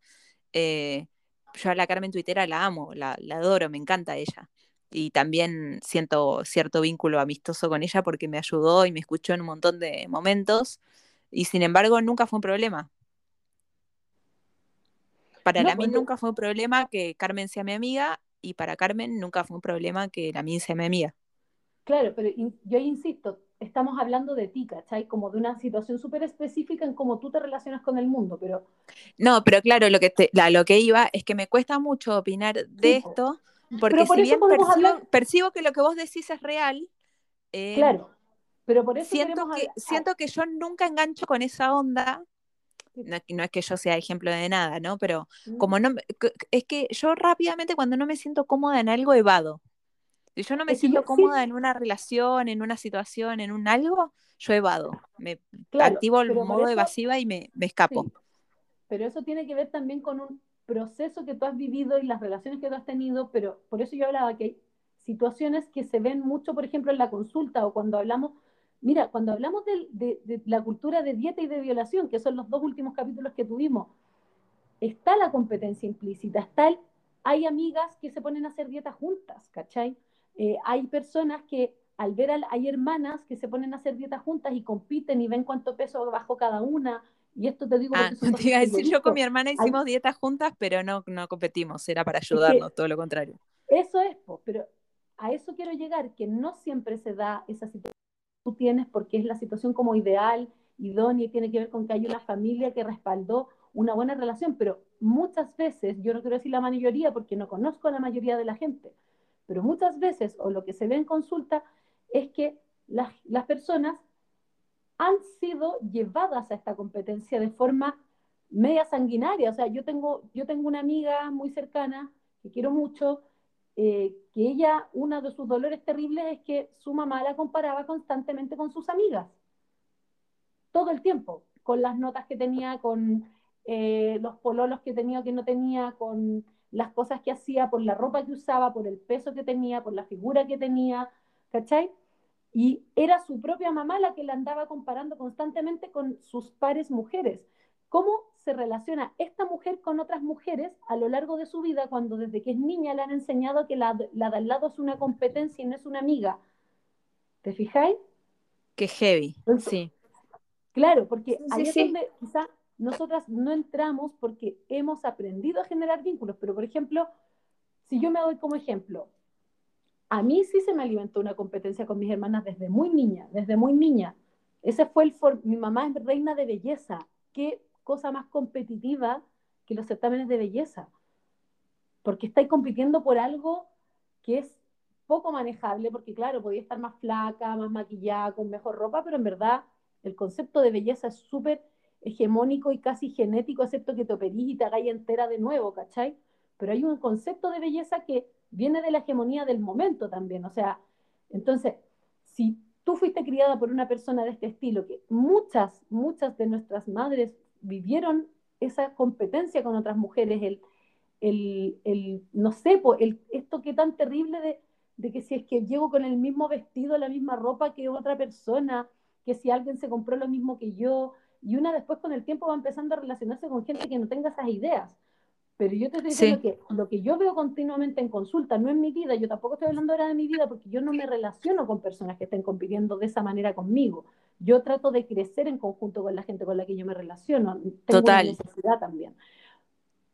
Eh, yo a la Carmen Tuitera la amo, la, adoro, me encanta ella. Y también siento cierto vínculo amistoso con ella porque me ayudó y me escuchó en un montón de momentos. Y sin embargo, nunca fue un problema. Para la Min nunca fue un problema que Carmen sea mi amiga y para Carmen nunca fue un problema que la Min sea mi amiga. Claro, pero yo insisto, estamos hablando de ti, ¿cachai? Como de una situación súper específica en cómo tú te relacionas con el mundo, pero... No, pero claro, lo que, lo que iba es que me cuesta mucho opinar de esto, porque si bien percibo, que lo que vos decís es real, eh, claro, pero por eso siento que, siento que yo nunca engancho con esa onda, no, no, es que yo sea ejemplo de nada, ¿no? Pero mm. como no, es que yo rápidamente cuando no me siento cómoda en algo evado. Si yo no me siento cómoda en una relación, en una situación, en un algo, yo evado. Me activo el modo evasiva y me, escapo. Pero eso tiene que ver también con un proceso que tú has vivido y las relaciones que tú has tenido, pero por eso yo hablaba que hay situaciones que se ven mucho, por ejemplo, en la consulta o cuando hablamos, mira, cuando hablamos de, de la cultura de dieta y de violación, que son los dos últimos capítulos que tuvimos, está la competencia implícita, está el, hay amigas que se ponen a hacer dietas juntas, ¿cachai? Eh, hay personas que al ver, hay hermanas que se ponen a hacer dietas juntas y compiten y ven cuánto peso bajó cada una. Y esto te digo ah, te iba a decir, yo con mi hermana hicimos dietas juntas, pero no, no competimos, era para ayudarnos, todo lo contrario. Eso es, pero a eso quiero llegar, que no siempre se da esa situación que tú tienes porque es la situación como ideal, idónea, y tiene que ver con que hay una familia que respaldó una buena relación, pero muchas veces, yo no quiero decir la mayoría porque no conozco a la mayoría de la gente, pero muchas veces, o lo que se ve en consulta, es que las, personas han sido llevadas a esta competencia de forma media sanguinaria. O sea, yo tengo, yo tengo una amiga muy cercana que quiero mucho, eh, que ella, uno de sus dolores terribles es que su mamá la comparaba constantemente con sus amigas. Todo el tiempo, con las notas que tenía, con eh, los pololos que tenía o que no tenía, con las cosas que hacía, por la ropa que usaba, por el peso que tenía, por la figura que tenía, ¿cachai? Y era su propia mamá la que la andaba comparando constantemente con sus pares mujeres. ¿Cómo se relaciona esta mujer con otras mujeres a lo largo de su vida cuando desde que es niña le han enseñado que la, la de al lado es una competencia y no es una amiga? ¿Te fijáis? Qué heavy, sí. Claro, porque ahí es donde quizá nosotras no entramos porque hemos aprendido a generar vínculos, pero por ejemplo, si yo me doy como ejemplo, a mí sí se me alimentó una competencia con mis hermanas desde muy niña, desde muy niña. Ese fue el mi mamá es reina de belleza. Qué cosa más competitiva que los certámenes de belleza. Porque estáis compitiendo por algo que es poco manejable, porque claro, podía estar más flaca, más maquillada, con mejor ropa, pero en verdad el concepto de belleza es súper hegemónico y casi genético, excepto que te operís y te hagáis entera de nuevo, ¿cachai? Pero hay un concepto de belleza que viene de la hegemonía del momento también. O sea, entonces, si tú fuiste criada por una persona de este estilo, que muchas, muchas de nuestras madres vivieron esa competencia con otras mujeres, el, el, el no sé, el, esto que tan terrible de, de que si es que llego con el mismo vestido, la misma ropa que otra persona, que si alguien se compró lo mismo que yo, y una después con el tiempo va empezando a relacionarse con gente que no tenga esas ideas. Pero yo te estoy diciendo que lo que yo veo continuamente en consulta, no en mi vida, yo tampoco estoy hablando ahora de mi vida porque yo no me relaciono con personas que estén compitiendo de esa manera conmigo. Yo trato de crecer en conjunto con la gente con la que yo me relaciono. Tengo Total. necesidad también.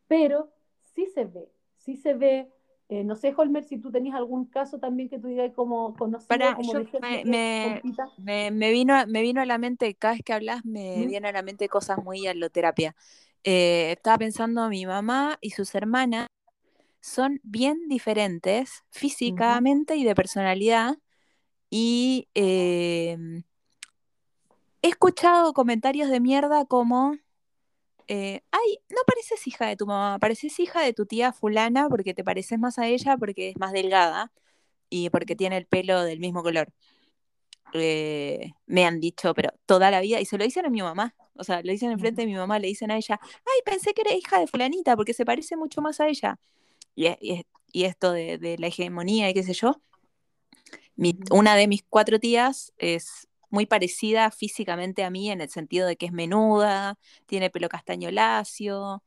Pero sí se ve, sí se ve. Eh, no sé, Holmer, si tú tenías algún caso también que tú digas como conocido, Para, como yo de me, me, me, me vino, a- me vino a la mente, cada vez que hablas, me vienen a la mente cosas muy aloterapia. Eh, estaba pensando, mi mamá y sus hermanas son bien diferentes físicamente y de personalidad. Y eh, he escuchado comentarios de mierda como, eh, ay, no pareces hija de tu mamá, pareces hija de tu tía fulana porque te pareces más a ella porque es más delgada y porque tiene el pelo del mismo color. Eh, me han dicho, pero toda la vida, y se lo dicen a mi mamá, o sea, lo dicen enfrente de mi mamá, le dicen a ella, ay, pensé que era hija de fulanita porque se parece mucho más a ella. Y, es- y es- y esto de, de la hegemonía y qué sé yo, mi- una de mis cuatro tías es muy parecida físicamente a mí en el sentido de que es menuda, tiene pelo castaño lacio,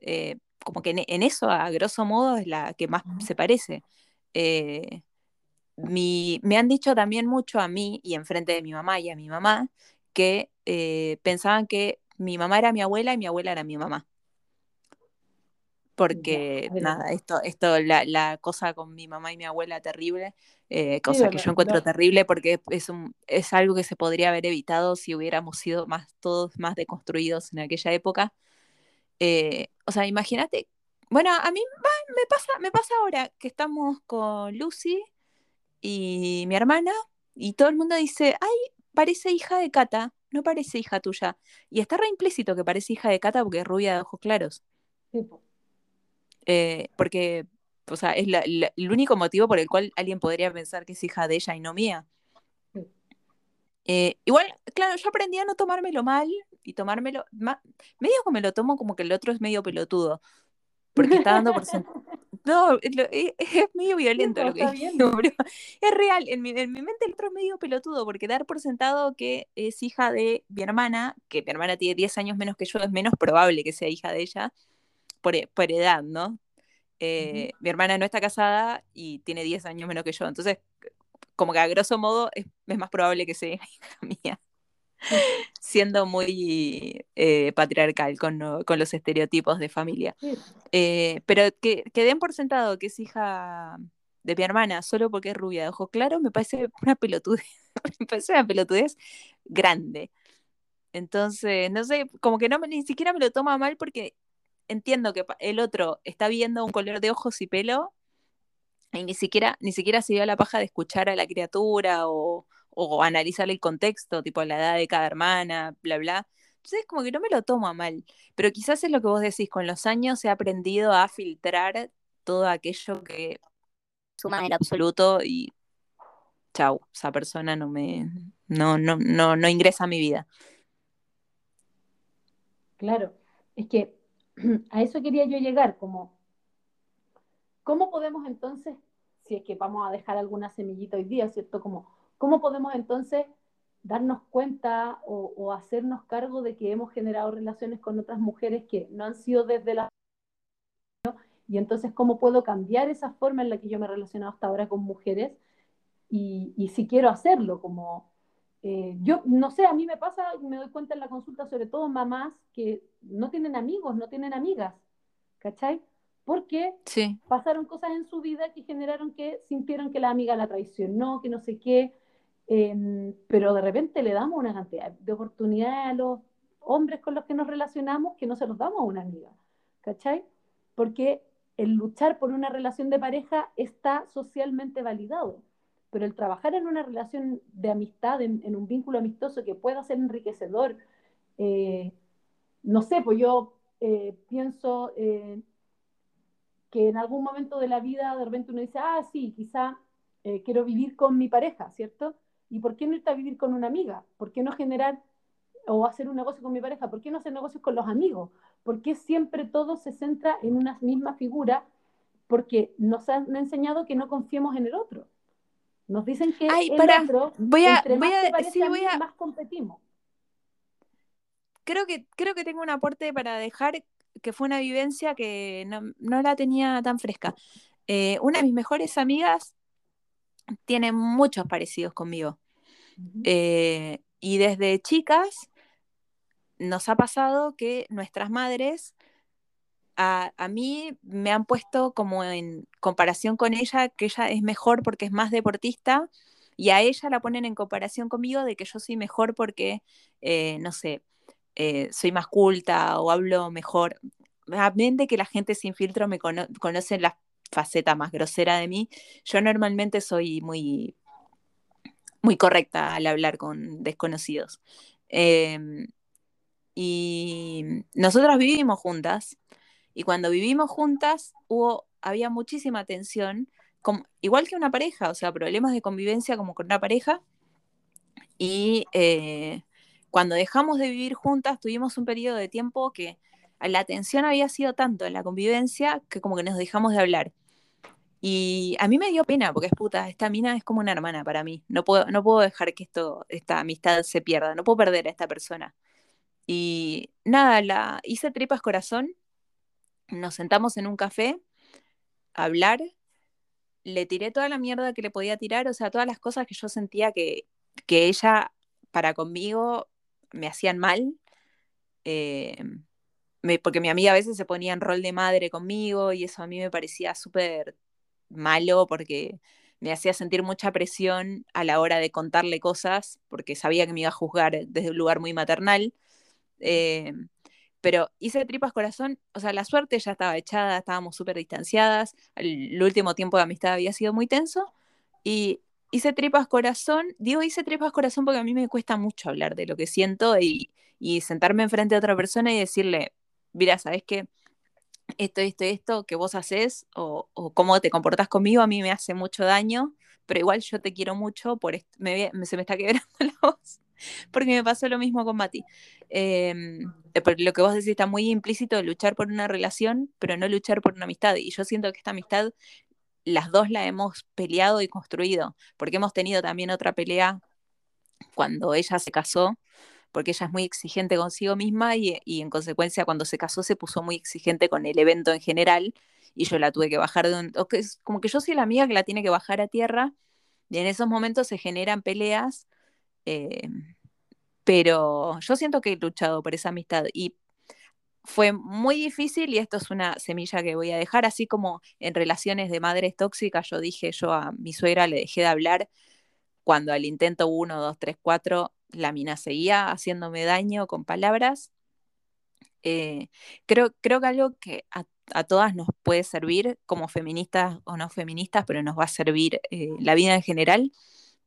eh, como que en, en eso, a grosso modo, es la que más se parece. Eh, mi- me han dicho también mucho a mí y enfrente de mi mamá y a mi mamá que eh, pensaban que mi mamá era mi abuela y mi abuela era mi mamá. Porque Ya, nada, esto, esto, la, la cosa con mi mamá y mi abuela terrible, eh, cosa Sí, que yo encuentro terrible porque es un, es algo que se podría haber evitado si hubiéramos sido más, todos más deconstruidos en aquella época. Eh, o sea, imagínate, bueno, a mí va, me pasa, me pasa ahora que estamos con Lucy y mi hermana, y todo el mundo dice, ay, parece hija de Cata, no parece hija tuya. Y está re implícito que parece hija de Cata porque es rubia de ojos claros. sí, po. Eh, porque, o sea, es la- la- el único motivo por el cual alguien podría pensar que es hija de ella y no mía. Eh, igual, claro, yo aprendí a no tomármelo mal y tomármelo, medio que me lo tomo como que el otro es medio pelotudo, porque está dando por sentado. No, es, es- medio violento lo que digo, pero es real. En mi, en mi mente el otro es medio pelotudo, porque dar por sentado que es hija de mi hermana, que mi hermana tiene 10 años menos que yo, es menos probable que sea hija de ella, por, e- por edad, ¿no? Eh, Mi hermana no está casada y tiene 10 años menos que yo, entonces, como que a grosso modo es, es más probable que sea hija mía siendo muy eh, patriarcal con, con los estereotipos de familia. Eh, pero que, que den por sentado que es hija de mi hermana solo porque es rubia de ojos claros, me parece una pelotudez, me parece una pelotudez grande. Entonces, no sé, como que no me- ni siquiera me lo toma mal porque entiendo que el otro está viendo un color de ojos y pelo y ni siquiera, ni siquiera se dio la paja de escuchar a la criatura o, o analizar el contexto, tipo la edad de cada hermana, bla, bla. Entonces, como que no me lo tomo mal. Pero quizás es lo que vos decís, con los años he aprendido a filtrar todo aquello que suma en absoluto y chau, esa persona no me, no, no, no, no ingresa a mi vida. Claro, es que a eso quería yo llegar, como, ¿cómo podemos entonces, si es que vamos a dejar alguna semillita hoy día, ¿cierto? Como, ¿cómo podemos entonces darnos cuenta o, hacernos cargo de que hemos generado relaciones con otras mujeres que no han sido desde la... Y entonces, ¿cómo puedo cambiar esa forma en la que yo me he relacionado hasta ahora con mujeres? Y si quiero hacerlo, como eh, yo, no sé, a mí me pasa, me doy cuenta en la consulta, sobre todo mamás que no tienen amigos, no tienen amigas, ¿cachai? Porque Sí, pasaron cosas en su vida que generaron que sintieron que la amiga la traicionó, que no sé qué, eh, pero de repente le damos una cantidad de oportunidades a los hombres con los que nos relacionamos que no se los damos a una amiga, ¿cachai? Porque el luchar por una relación de pareja está socialmente validado, pero el trabajar en una relación de amistad, en, un vínculo amistoso que pueda ser enriquecedor, eh, no sé, pues yo eh, pienso eh, que en algún momento de la vida de repente uno dice, ah, sí, quizá quiero vivir con mi pareja, ¿cierto? ¿Y por qué no irte a vivir con una amiga? ¿Por qué no generar o hacer un negocio con mi pareja? ¿Por qué no hacer negocios con los amigos? ¿Por qué siempre todo se centra en una misma figura? Porque nos han enseñado que no confiemos en el otro. Nos dicen que Ay, el pará, otro, voy a- entre voy más a- sí, voy a- más competimos. creo que, creo que tengo un aporte para dejar que fue una vivencia que no, la tenía tan fresca. Eh, una de mis mejores amigas tiene muchos parecidos conmigo. Eh, y desde chicas nos ha pasado que nuestras madres a, a, mí me han puesto como en comparación con ella, que ella es mejor porque es más deportista, y a ella la ponen en comparación conmigo de que yo soy mejor porque, eh, no sé, eh, soy más culta o hablo mejor. Amén de que la gente sin filtro me conoce la faceta más grosera de mí, yo normalmente soy muy, muy correcta al hablar con desconocidos. Em, y nosotras vivimos juntas, y cuando vivimos juntas hubo, había muchísima tensión igual que una pareja, o sea, problemas de convivencia como con una pareja. Y eh, cuando dejamos de vivir juntas, tuvimos un periodo de tiempo que la tensión había sido tanto en la convivencia que como que nos dejamos de hablar. Y a mí me dio pena, porque es puta, esta mina es como una hermana para mí. No puedo, no puedo dejar que esto, esta amistad se pierda, no puedo perder a esta persona. Y nada, la hice tripas corazón, nos sentamos en un café a hablar le tiré toda la mierda que le podía tirar, o sea, todas las cosas que yo sentía que, que ella para conmigo me hacían mal. Eh, porque mi amiga a veces se ponía en rol de madre conmigo y eso a mí me parecía súper malo porque me hacía sentir mucha presión a la hora de contarle cosas porque sabía que me iba a juzgar desde un lugar muy maternal. Eh, pero hice tripas corazón, o sea, la suerte ya estaba echada, estábamos súper distanciadas, el, último tiempo de amistad había sido muy tenso, y hice tripas corazón, digo hice tripas corazón porque a mí me cuesta mucho hablar de lo que siento y, y sentarme enfrente a otra persona y decirle, mira, ¿sabes qué? Esto, esto, esto que vos haces o, cómo te comportas conmigo a mí me hace mucho daño, pero igual yo te quiero mucho, por me, se me está quebrando la voz porque me pasó lo mismo con Mati. Em, eh, lo que vos decís está muy implícito, luchar por una relación, pero no luchar por una amistad. Y yo siento que esta amistad, las dos la hemos peleado y construido, porque hemos tenido también otra pelea cuando ella se casó, porque ella es muy exigente consigo misma y, y en consecuencia cuando se casó se puso muy exigente con el evento en general y yo la tuve que bajar de un... como que yo soy la amiga que la tiene que bajar a tierra y en esos momentos se generan peleas eh, pero yo siento que he luchado por esa amistad y fue muy difícil y esto es una semilla que voy a dejar, así como en relaciones de madres tóxicas, yo dije, yo a mi suegra le dejé de hablar cuando al intento 1, 2, 3, 4 la mina seguía haciéndome daño con palabras. Eh, creo, creo que algo que a, todas nos puede servir como feministas o no feministas, pero nos va a servir eh, la vida en general,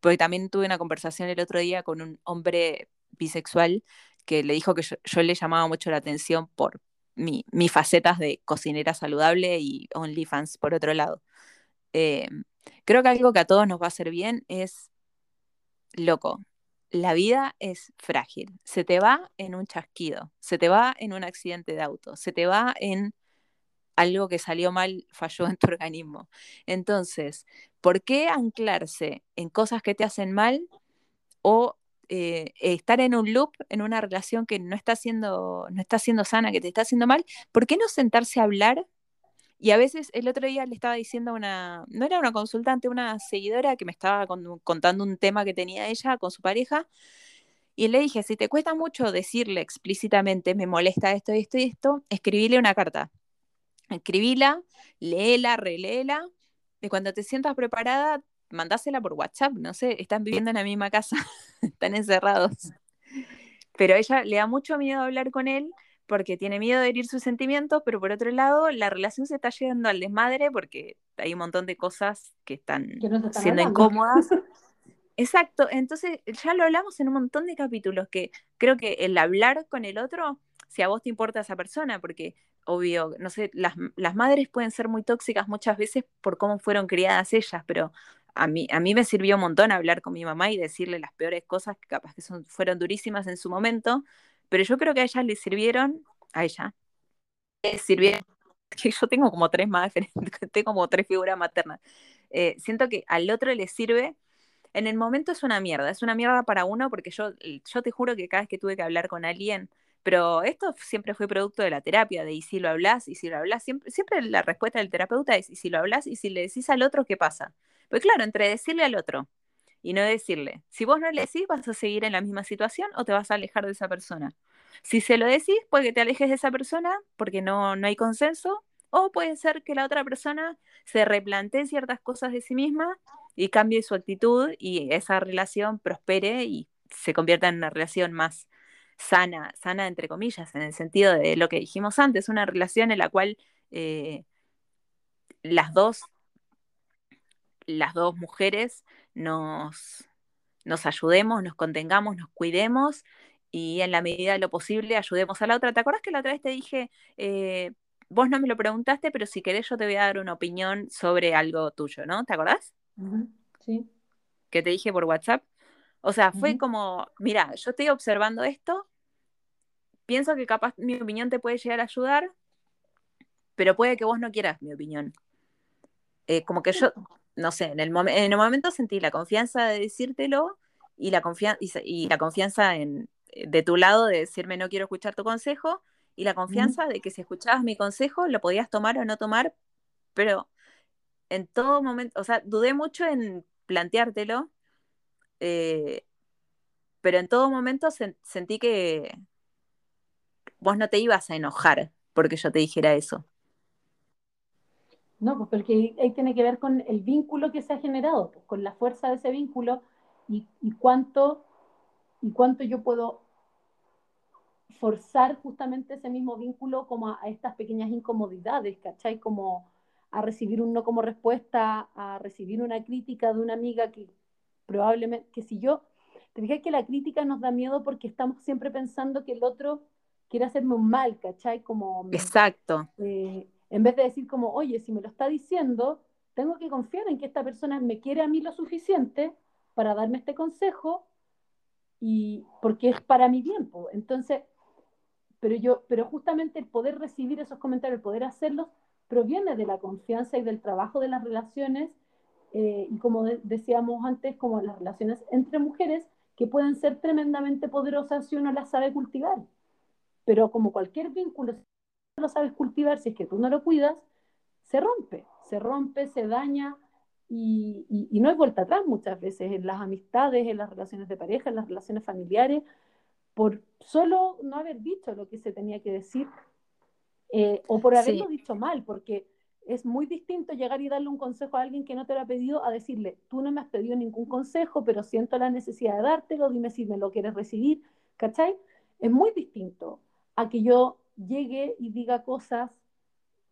porque también tuve una conversación el otro día con un hombre bisexual que le dijo que yo, le llamaba mucho la atención por mi, mis facetas de cocinera saludable y OnlyFans por otro lado. Eh, creo que algo que a todos nos va a hacer bien es, loco, la vida es frágil. Se te va en un chasquido, se te va en un accidente de auto, se te va en algo que salió mal, falló en tu organismo. Entonces, ¿por qué anclarse en cosas que te hacen mal o eh, estar en un loop, en una relación que no está, siendo, no está siendo sana, que te está haciendo mal? ¿Por qué no sentarse a hablar? Y a veces el otro día le estaba diciendo a una, no era una consultante, una seguidora que me estaba contando un tema que tenía ella con su pareja, y le dije, si te cuesta mucho decirle explícitamente, me molesta esto, esto y esto, escribile una carta escribíla, léela, reléela, y cuando te sientas preparada, mandásela por WhatsApp, no sé, están viviendo en la misma casa, están encerrados. Pero ella le da mucho miedo hablar con él porque tiene miedo de herir sus sentimientos, pero por otro lado, la relación se está llegando al desmadre porque hay un montón de cosas que están, siendo incómodas. Exacto, entonces ya lo hablamos en un montón de capítulos, que creo que el hablar con el otro, si a vos te importa esa persona, porque obvio, no sé, las, madres pueden ser muy tóxicas muchas veces por cómo fueron criadas ellas, pero a mí, a mí me sirvió un montón hablar con mi mamá y decirle las peores cosas que capaz que fueron durísimas en su momento, pero yo creo que a ellas le sirvieron, a ella, le sirvieron, que yo tengo como tres madres, tengo como tres figuras maternas. Eh, siento que al otro le sirve en el momento es una mierda, es una mierda para uno porque yo, yo te juro que cada vez que tuve que hablar con alguien Pero esto siempre fue producto de la terapia, de y si lo hablas, y si lo hablas, siempre, siempre la respuesta del terapeuta es y si lo hablas, y si le decís al otro, ¿qué pasa? Pues claro, entre decirle al otro y no decirle, si vos no le decís, vas a seguir en la misma situación o te vas a alejar de esa persona. Si se lo decís, puede que te alejes de esa persona porque no, no hay consenso, o puede ser que la otra persona se replantee ciertas cosas de sí misma y cambie su actitud y esa relación prospere y se convierta en una relación más sana, sana entre comillas, en el sentido de lo que dijimos antes, una relación en la cual eh, las dos, las dos mujeres nos, nos ayudemos, nos contengamos, nos cuidemos y en la medida de lo posible ayudemos a la otra. ¿Te acuerdas que la otra vez te dije, eh, vos no me lo preguntaste, pero si querés yo te voy a dar una opinión sobre algo tuyo, ¿no? ¿Te acordás? Sí. Que te dije por WhatsApp. O sea, fue como, mira, yo estoy observando esto, pienso que capaz mi opinión te puede llegar a ayudar, pero puede que vos no quieras mi opinión. Eh, como que yo, no sé, en el, en el momento sentí la confianza de decírtelo y la, y, la confianza en, de tu lado de decirme no quiero escuchar tu consejo y la confianza de que si escuchabas mi consejo lo podías tomar o no tomar, pero en todo momento, o sea, dudé mucho en planteártelo, eh, pero en todo momento sentí que vos no te ibas a enojar porque yo te dijera eso. No, pues porque ahí tiene que ver con el vínculo que se ha generado, pues, con la fuerza de ese vínculo y, cuánto, y cuánto yo puedo forzar justamente ese mismo vínculo como a, estas pequeñas incomodidades, ¿cachai? Como a recibir un no como respuesta, a recibir una crítica de una amiga que probablemente, que si yo, te fijas que la crítica nos da miedo porque estamos siempre pensando que el otro quiere hacerme un mal, ¿cachai? Como... Exacto. Eh, en vez de decir como, oye, si me lo está diciendo, tengo que confiar en que esta persona me quiere a mí lo suficiente para darme este consejo y porque es para mi tiempo. Entonces, pero yo, pero justamente el poder recibir esos comentarios, el poder hacerlos, proviene de la confianza y del trabajo de las relaciones, eh, y como decíamos antes, como las relaciones entre mujeres, que pueden ser tremendamente poderosas si uno las sabe cultivar. Pero como cualquier vínculo, lo sabes cultivar, si es que tú no lo cuidas, se rompe, se rompe, se daña y, no hay vuelta atrás muchas veces en las amistades, en las relaciones de pareja, en las relaciones familiares, por solo no haber dicho lo que se tenía que decir eh, o por haberlo dicho mal, porque es muy distinto llegar y darle un consejo a alguien que no te lo ha pedido a decirle, tú no me has pedido ningún consejo, pero siento la necesidad de dártelo, dime si me lo quieres recibir, ¿cachai? Es muy distinto a que yo llegue y diga cosas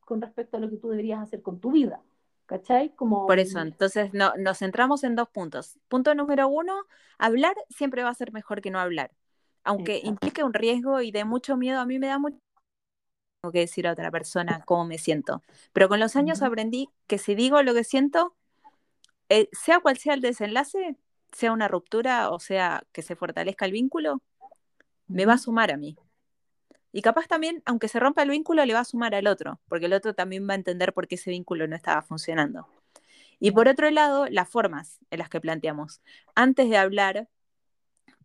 con respecto a lo que tú deberías hacer con tu vida. ¿Cachai? Como... Por eso, entonces no, nos centramos en dos puntos. Punto número uno, hablar siempre va a ser mejor que no hablar. Aunque implique un riesgo y de mucho miedo, a mí me da mucho tengo que decir a otra persona cómo me siento. Pero con los años aprendí que si digo lo que siento, eh, sea cual sea el desenlace, sea una ruptura o sea que se fortalezca el vínculo, me va a sumar a mí. Y capaz también, aunque se rompa el vínculo, le va a sumar al otro, porque el otro también va a entender por qué ese vínculo no estaba funcionando. Y por otro lado, las formas en las que planteamos. Antes de hablar,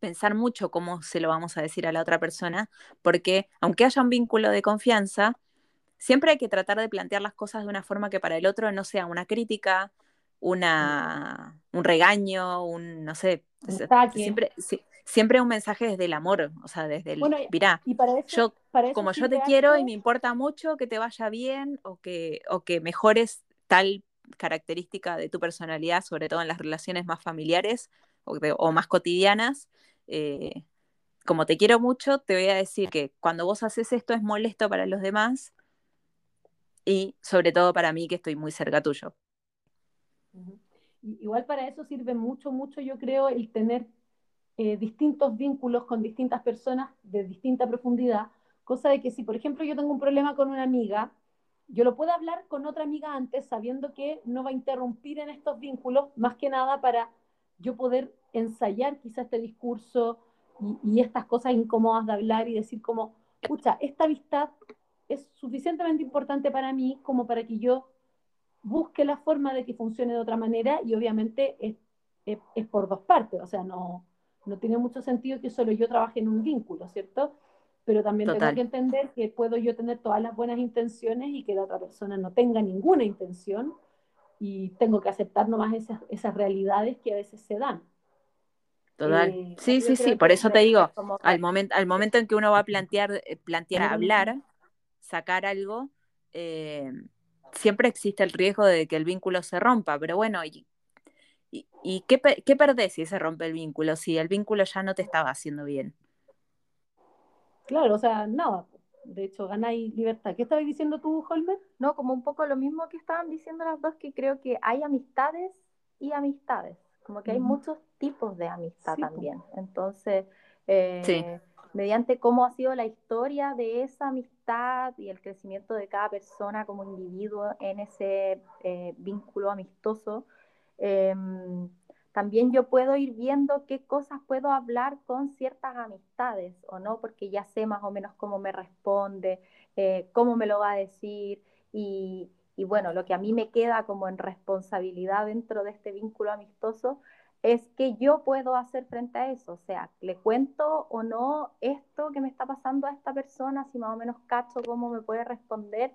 pensar mucho cómo se lo vamos a decir a la otra persona, porque aunque haya un vínculo de confianza, siempre hay que tratar de plantear las cosas de una forma que para el otro no sea una crítica, una, un regaño, un, no sé, siempre, siempre un mensaje desde el amor, o sea, desde el, mirá, yo, como yo te quiero y me importa mucho que te vaya bien o que, o que mejores tal característica de tu personalidad, sobre todo en las relaciones más familiares o, más cotidianas, eh, como te quiero mucho, te voy a decir que cuando vos haces esto es molesto para los demás y sobre todo para mí que estoy muy cerca tuyo. Igual para eso sirve mucho, mucho, yo creo, el tener eh, distintos vínculos con distintas personas de distinta profundidad, cosa de que si, por ejemplo, yo tengo un problema con una amiga, yo lo puedo hablar con otra amiga antes, sabiendo que no va a interrumpir en estos vínculos, más que nada para yo poder ensayar quizá este discurso y, estas cosas incómodas de hablar y decir como, escucha, esta amistad es suficientemente importante para mí como para que yo busque la forma de que funcione de otra manera y obviamente es, es por dos partes, o sea, no, no tiene mucho sentido que solo yo trabaje en un vínculo, ¿cierto? pero también Total. tengo que entender que puedo yo tener todas las buenas intenciones y que la otra persona no tenga ninguna intención y tengo que aceptar nomás esas, esas realidades que a veces se dan. Total. Eh, sí, sí, sí, por eso es te digo, como- al momento, al momento en que uno va a plantear, eh, plantear hablar, sacar algo, eh, siempre existe el riesgo de que el vínculo se rompa, pero bueno, ¿y, y, y qué, qué perdés si se rompe el vínculo? Si el vínculo ya no te estaba haciendo bien. Claro, o sea, nada. De hecho, ganáis libertad. ¿Qué estabas diciendo tú, Holmer? No, como un poco lo mismo que estaban diciendo las dos, que creo que hay amistades y amistades, como que hay muchos tipos de amistad Sí, también. Entonces, eh, Sí. mediante cómo ha sido la historia de esa amistad y el crecimiento de cada persona como individuo en ese eh, vínculo amistoso, em, también yo puedo ir viendo qué cosas puedo hablar con ciertas amistades o no, porque ya sé más o menos cómo me responde, eh, cómo me lo va a decir y, y bueno, lo que a mí me queda como en responsabilidad dentro de este vínculo amistoso es que yo puedo hacer frente a eso, o sea, le cuento o no esto que me está pasando a esta persona, si más o menos cacho cómo me puede responder,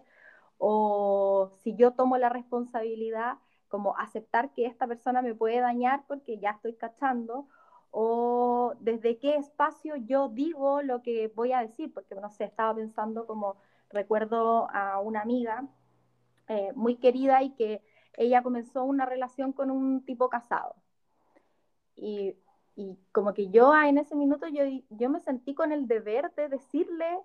o si yo tomo la responsabilidad como aceptar que esta persona me puede dañar porque ya estoy cachando, o desde qué espacio yo digo lo que voy a decir, porque no sé, estaba pensando como recuerdo a una amiga eh, muy querida y que ella comenzó una relación con un tipo casado. Y, y como que yo ah, en ese minuto yo, yo me sentí con el deber de decirle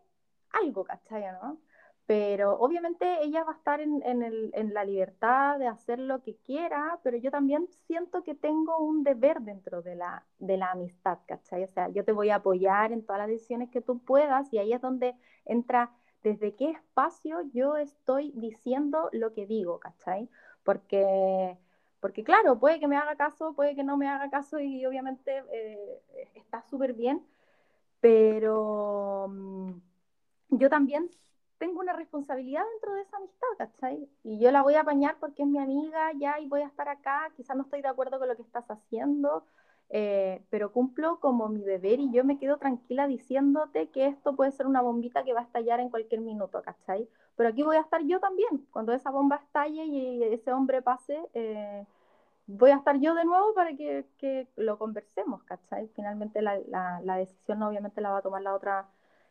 algo, ¿cachai? ¿no? Pero obviamente ella va a estar en, en, el, en, la libertad de hacer lo que quiera, pero yo también siento que tengo un deber dentro de la, de la amistad, ¿cachai? O sea, yo te voy a apoyar en todas las decisiones que tú puedas y ahí es donde entra desde qué espacio yo estoy diciendo lo que digo, ¿cachai? Porque, porque claro, puede que me haga caso, puede que no me haga caso y obviamente eh, está súper bien, pero um, yo también tengo una responsabilidad dentro de esa amistad, ¿cachai? Y yo la voy a apañar porque es mi amiga ya y voy a estar acá, quizás no estoy de acuerdo con lo que estás haciendo, eh, pero cumplo como mi deber y yo me quedo tranquila diciéndote que esto puede ser una bombita que va a estallar en cualquier minuto, ¿cachai? Pero aquí voy a estar yo también, cuando esa bomba estalle y ese hombre pase, eh, voy a estar yo de nuevo para que, que lo conversemos, ¿cachai? Finalmente la, la, la, decisión obviamente la va a tomar la otra,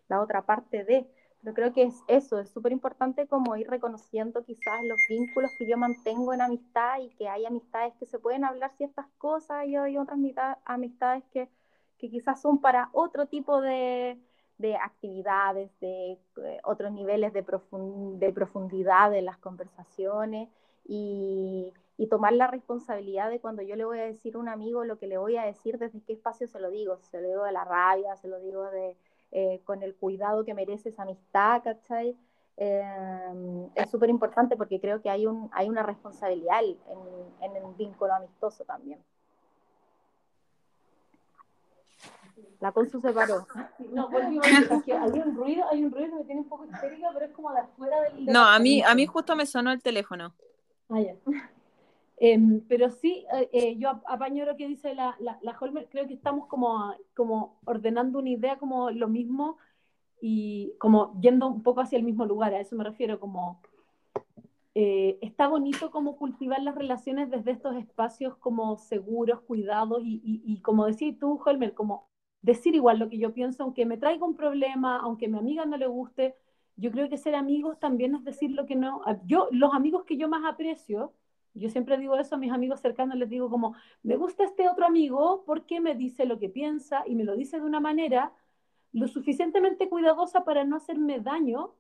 la otra parte de... Yo creo que es eso, es súper importante como ir reconociendo quizás los vínculos que yo mantengo en amistad y que hay amistades que se pueden hablar ciertas cosas y hay otras mitad, amistades que, que, quizás son para otro tipo de, de actividades, de eh, otros niveles de, profund, de, profundidad de las conversaciones y, y, tomar la responsabilidad de cuando yo le voy a decir a un amigo lo que le voy a decir, desde qué espacio se lo digo, se lo digo de la rabia, se lo digo de eh, con el cuidado que merece esa amistad, ¿cachai? Eh, es súper importante porque creo que hay, un, hay una responsabilidad en, en el vínculo amistoso también. La Consu se paró. No, porque es que hay un ruido, hay un ruido que me tiene un poco histérica, pero es como de afuera del. No, a mí, a mí justo me sonó el teléfono. Ah, ya. Eh, pero sí, eh, yo apaño lo que dice la, la, la, Holmer, creo que estamos como, como ordenando una idea como lo mismo y como yendo un poco hacia el mismo lugar, a eso me refiero, como eh, está bonito como cultivar las relaciones desde estos espacios como seguros, cuidados y, y, y como decís tú, Holmer, como decir igual lo que yo pienso, aunque me traiga un problema, aunque a mi amiga no le guste, yo creo que ser amigos también es decir lo que no, yo, los amigos que yo más aprecio, yo siempre digo eso a mis amigos cercanos, les digo como, me gusta este otro amigo porque me dice lo que piensa y me lo dice de una manera lo suficientemente cuidadosa para no hacerme daño,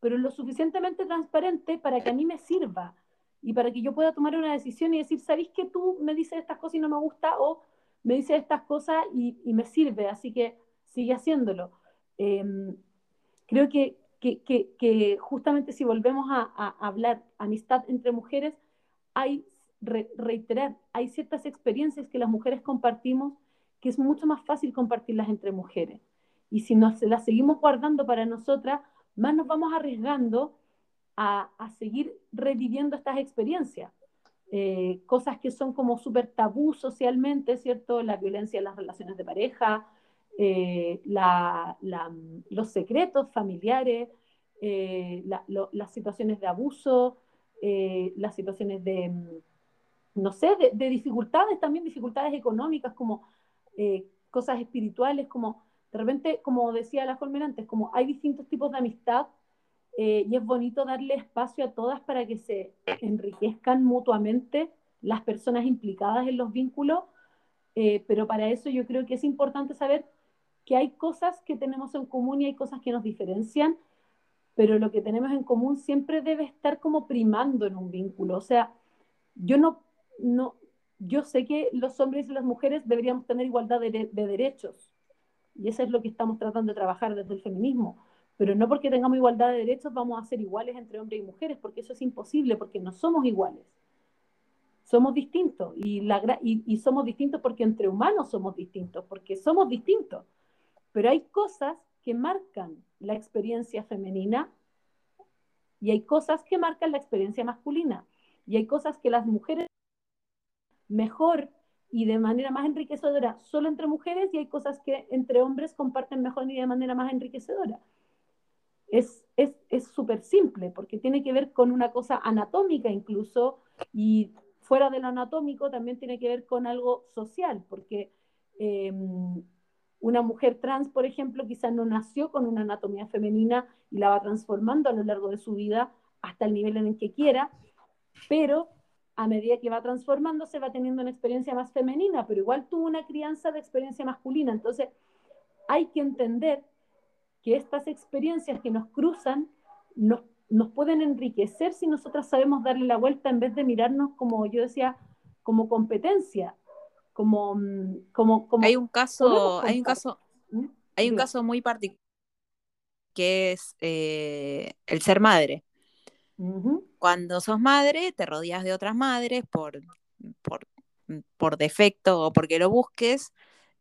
pero lo suficientemente transparente para que a mí me sirva y para que yo pueda tomar una decisión y decir, ¿sabéis que tú me dices estas cosas y no me gusta? O me dices estas cosas y, y me sirve, así que sigue haciéndolo. Eh, creo que, que, que, que, justamente si volvemos a, a hablar amistad entre mujeres, hay, re, reiterar, hay ciertas experiencias que las mujeres compartimos que es mucho más fácil compartirlas entre mujeres. Y si nos las seguimos guardando para nosotras, más nos vamos arriesgando a, a seguir reviviendo estas experiencias. Eh, cosas que son como súper tabú socialmente, ¿cierto? La violencia en las relaciones de pareja, eh, la, los secretos familiares, eh, las situaciones de abuso, eh, las situaciones de, mm, no sé, de, dificultades, también dificultades económicas, como cosas espirituales, como de repente, como decía la Colmen antes, como hay distintos tipos de amistad y es bonito darle espacio a todas para que se enriquezcan mutuamente las personas implicadas en los vínculos, pero para eso yo creo que es importante saber que hay cosas que tenemos en común y hay cosas que nos diferencian, pero lo que tenemos en común siempre debe estar como primando en un vínculo. O sea, yo no, no yo sé que los hombres y las mujeres deberíamos tener igualdad de, de derechos, y eso es lo que estamos tratando de trabajar desde el feminismo. Pero no porque tengamos igualdad de derechos vamos a ser iguales entre hombres y mujeres, porque eso es imposible, porque no somos iguales. Somos distintos y, la, y, y somos distintos porque entre humanos somos distintos, porque somos distintos. Pero hay cosas que marcan la experiencia femenina y hay cosas que marcan la experiencia masculina. Y hay cosas que las mujeres mejor y de manera más enriquecedora solo entre mujeres y hay cosas que entre hombres comparten mejor y de manera más enriquecedora. Es súper es, simple porque tiene que ver con una cosa anatómica incluso y fuera de lo anatómico también tiene que ver con algo social porque em, una mujer trans, por ejemplo, quizás no nació con una anatomía femenina y la va transformando a lo largo de su vida hasta el nivel en el que quiera, pero a medida que va transformándose va teniendo una experiencia más femenina, pero igual tuvo una crianza de experiencia masculina. Entonces, hay que entender que estas experiencias que nos cruzan nos, nos pueden enriquecer si nosotras sabemos darle la vuelta en vez de mirarnos como yo decía, como competencia como, mm, como, como hay un caso, hay un caso, ¿Mm? hay un caso muy particular que es eh, el ser madre. Cuando sos madre, te rodeas de otras madres por, por, por defecto o porque lo busques.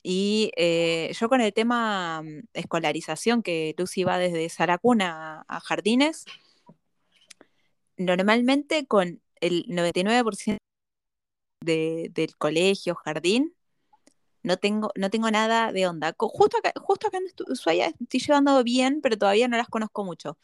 Y eh, yo con el tema mm, escolarización, que Lucy va desde Saracuna a Jardines, normalmente con el 99% del colegio, jardín, no tengo, no tengo nada de onda. Justo acá, justo acá en Ushuaia estoy llevando bien, pero todavía no las conozco mucho.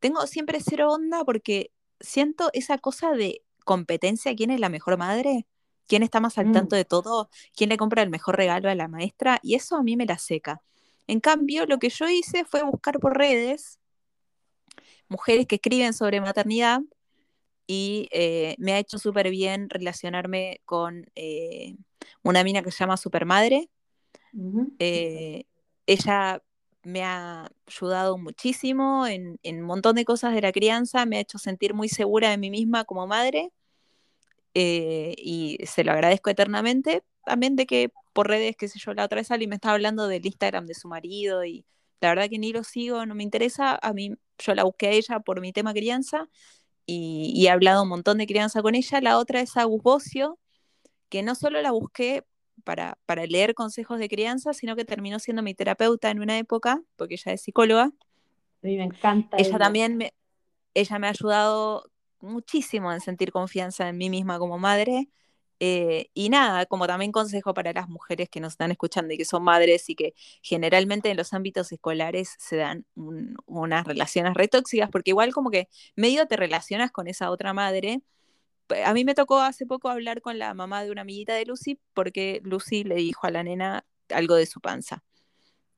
Tengo siempre cero onda porque siento esa cosa de competencia, quién es la mejor madre, quién está más al tanto mm. de todo, quién le compra el mejor regalo a la maestra, y eso a mí me la seca. En cambio, lo que yo hice fue buscar por redes mujeres que escriben sobre maternidad y eh, me ha hecho súper bien relacionarme con eh, una mina que se llama Supermadre. Eh, ella me ha ayudado muchísimo en, un montón de cosas de la crianza, me ha hecho sentir muy segura de mí misma como madre y se lo agradezco eternamente. También de que por redes, qué sé yo, la otra vez alguien me estaba hablando del Instagram de su marido y la verdad que ni lo sigo, no me interesa. A mí, yo la busqué a ella por mi tema crianza y, he hablado un montón de crianza con ella. La otra es Agus Bocio, que no solo la busqué para, para, leer consejos de crianza, sino que terminó siendo mi terapeuta en una época, porque ella es psicóloga. A mí me encanta. Ella, también me, ella me ha ayudado muchísimo en sentir confianza en mí misma como madre eh, y nada, como también consejo para las mujeres que nos están escuchando y que son madres y que generalmente en los ámbitos escolares se dan unas relaciones retóxicas, porque igual como que medio te relacionas con esa otra madre. A mí me tocó hace poco hablar con la mamá de una amiguita de Lucy porque Lucy le dijo a la nena algo de su panza.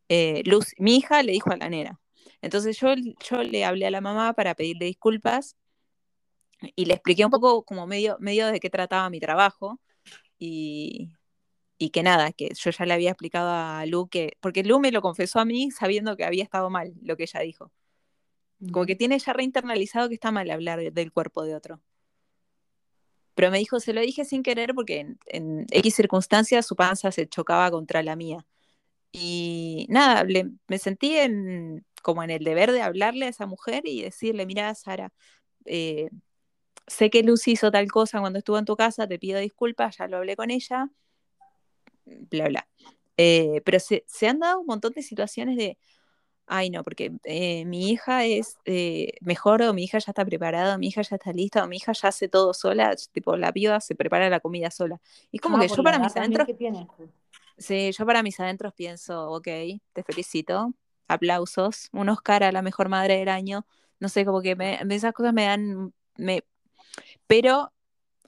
Eh, mi hija le dijo a la nena. Entonces yo, yo le hablé a la mamá para pedirle disculpas y le expliqué un poco como medio, medio de qué trataba mi trabajo y, y que nada, que yo ya le había explicado a Lu que, porque Lu me lo confesó a mí sabiendo que había estado mal lo que ella dijo. Como que tiene ya reinternalizado que está mal hablar del cuerpo de otro. Pero me dijo, se lo dije sin querer porque en, en X circunstancias su panza se chocaba contra la mía. Y nada, me sentí en, como en el deber de hablarle a esa mujer y decirle, mira, Sara, eh, sé que Lucy hizo tal cosa cuando estuvo en tu casa, te pido disculpas, ya lo hablé con ella, bla, bla. Eh, pero se, han dado un montón de situaciones de, ay no, porque eh, mi hija es eh, mejor o mi hija ya está preparada, o mi hija ya está lista, o mi hija ya hace todo sola, tipo la viuda se prepara la comida sola. Y como ah, que yo para mis adentros... Sí, yo para mis adentros pienso, ok, te felicito, aplausos, un Oscar a la mejor madre del año, no sé, como que me, esas cosas me dan, me... pero,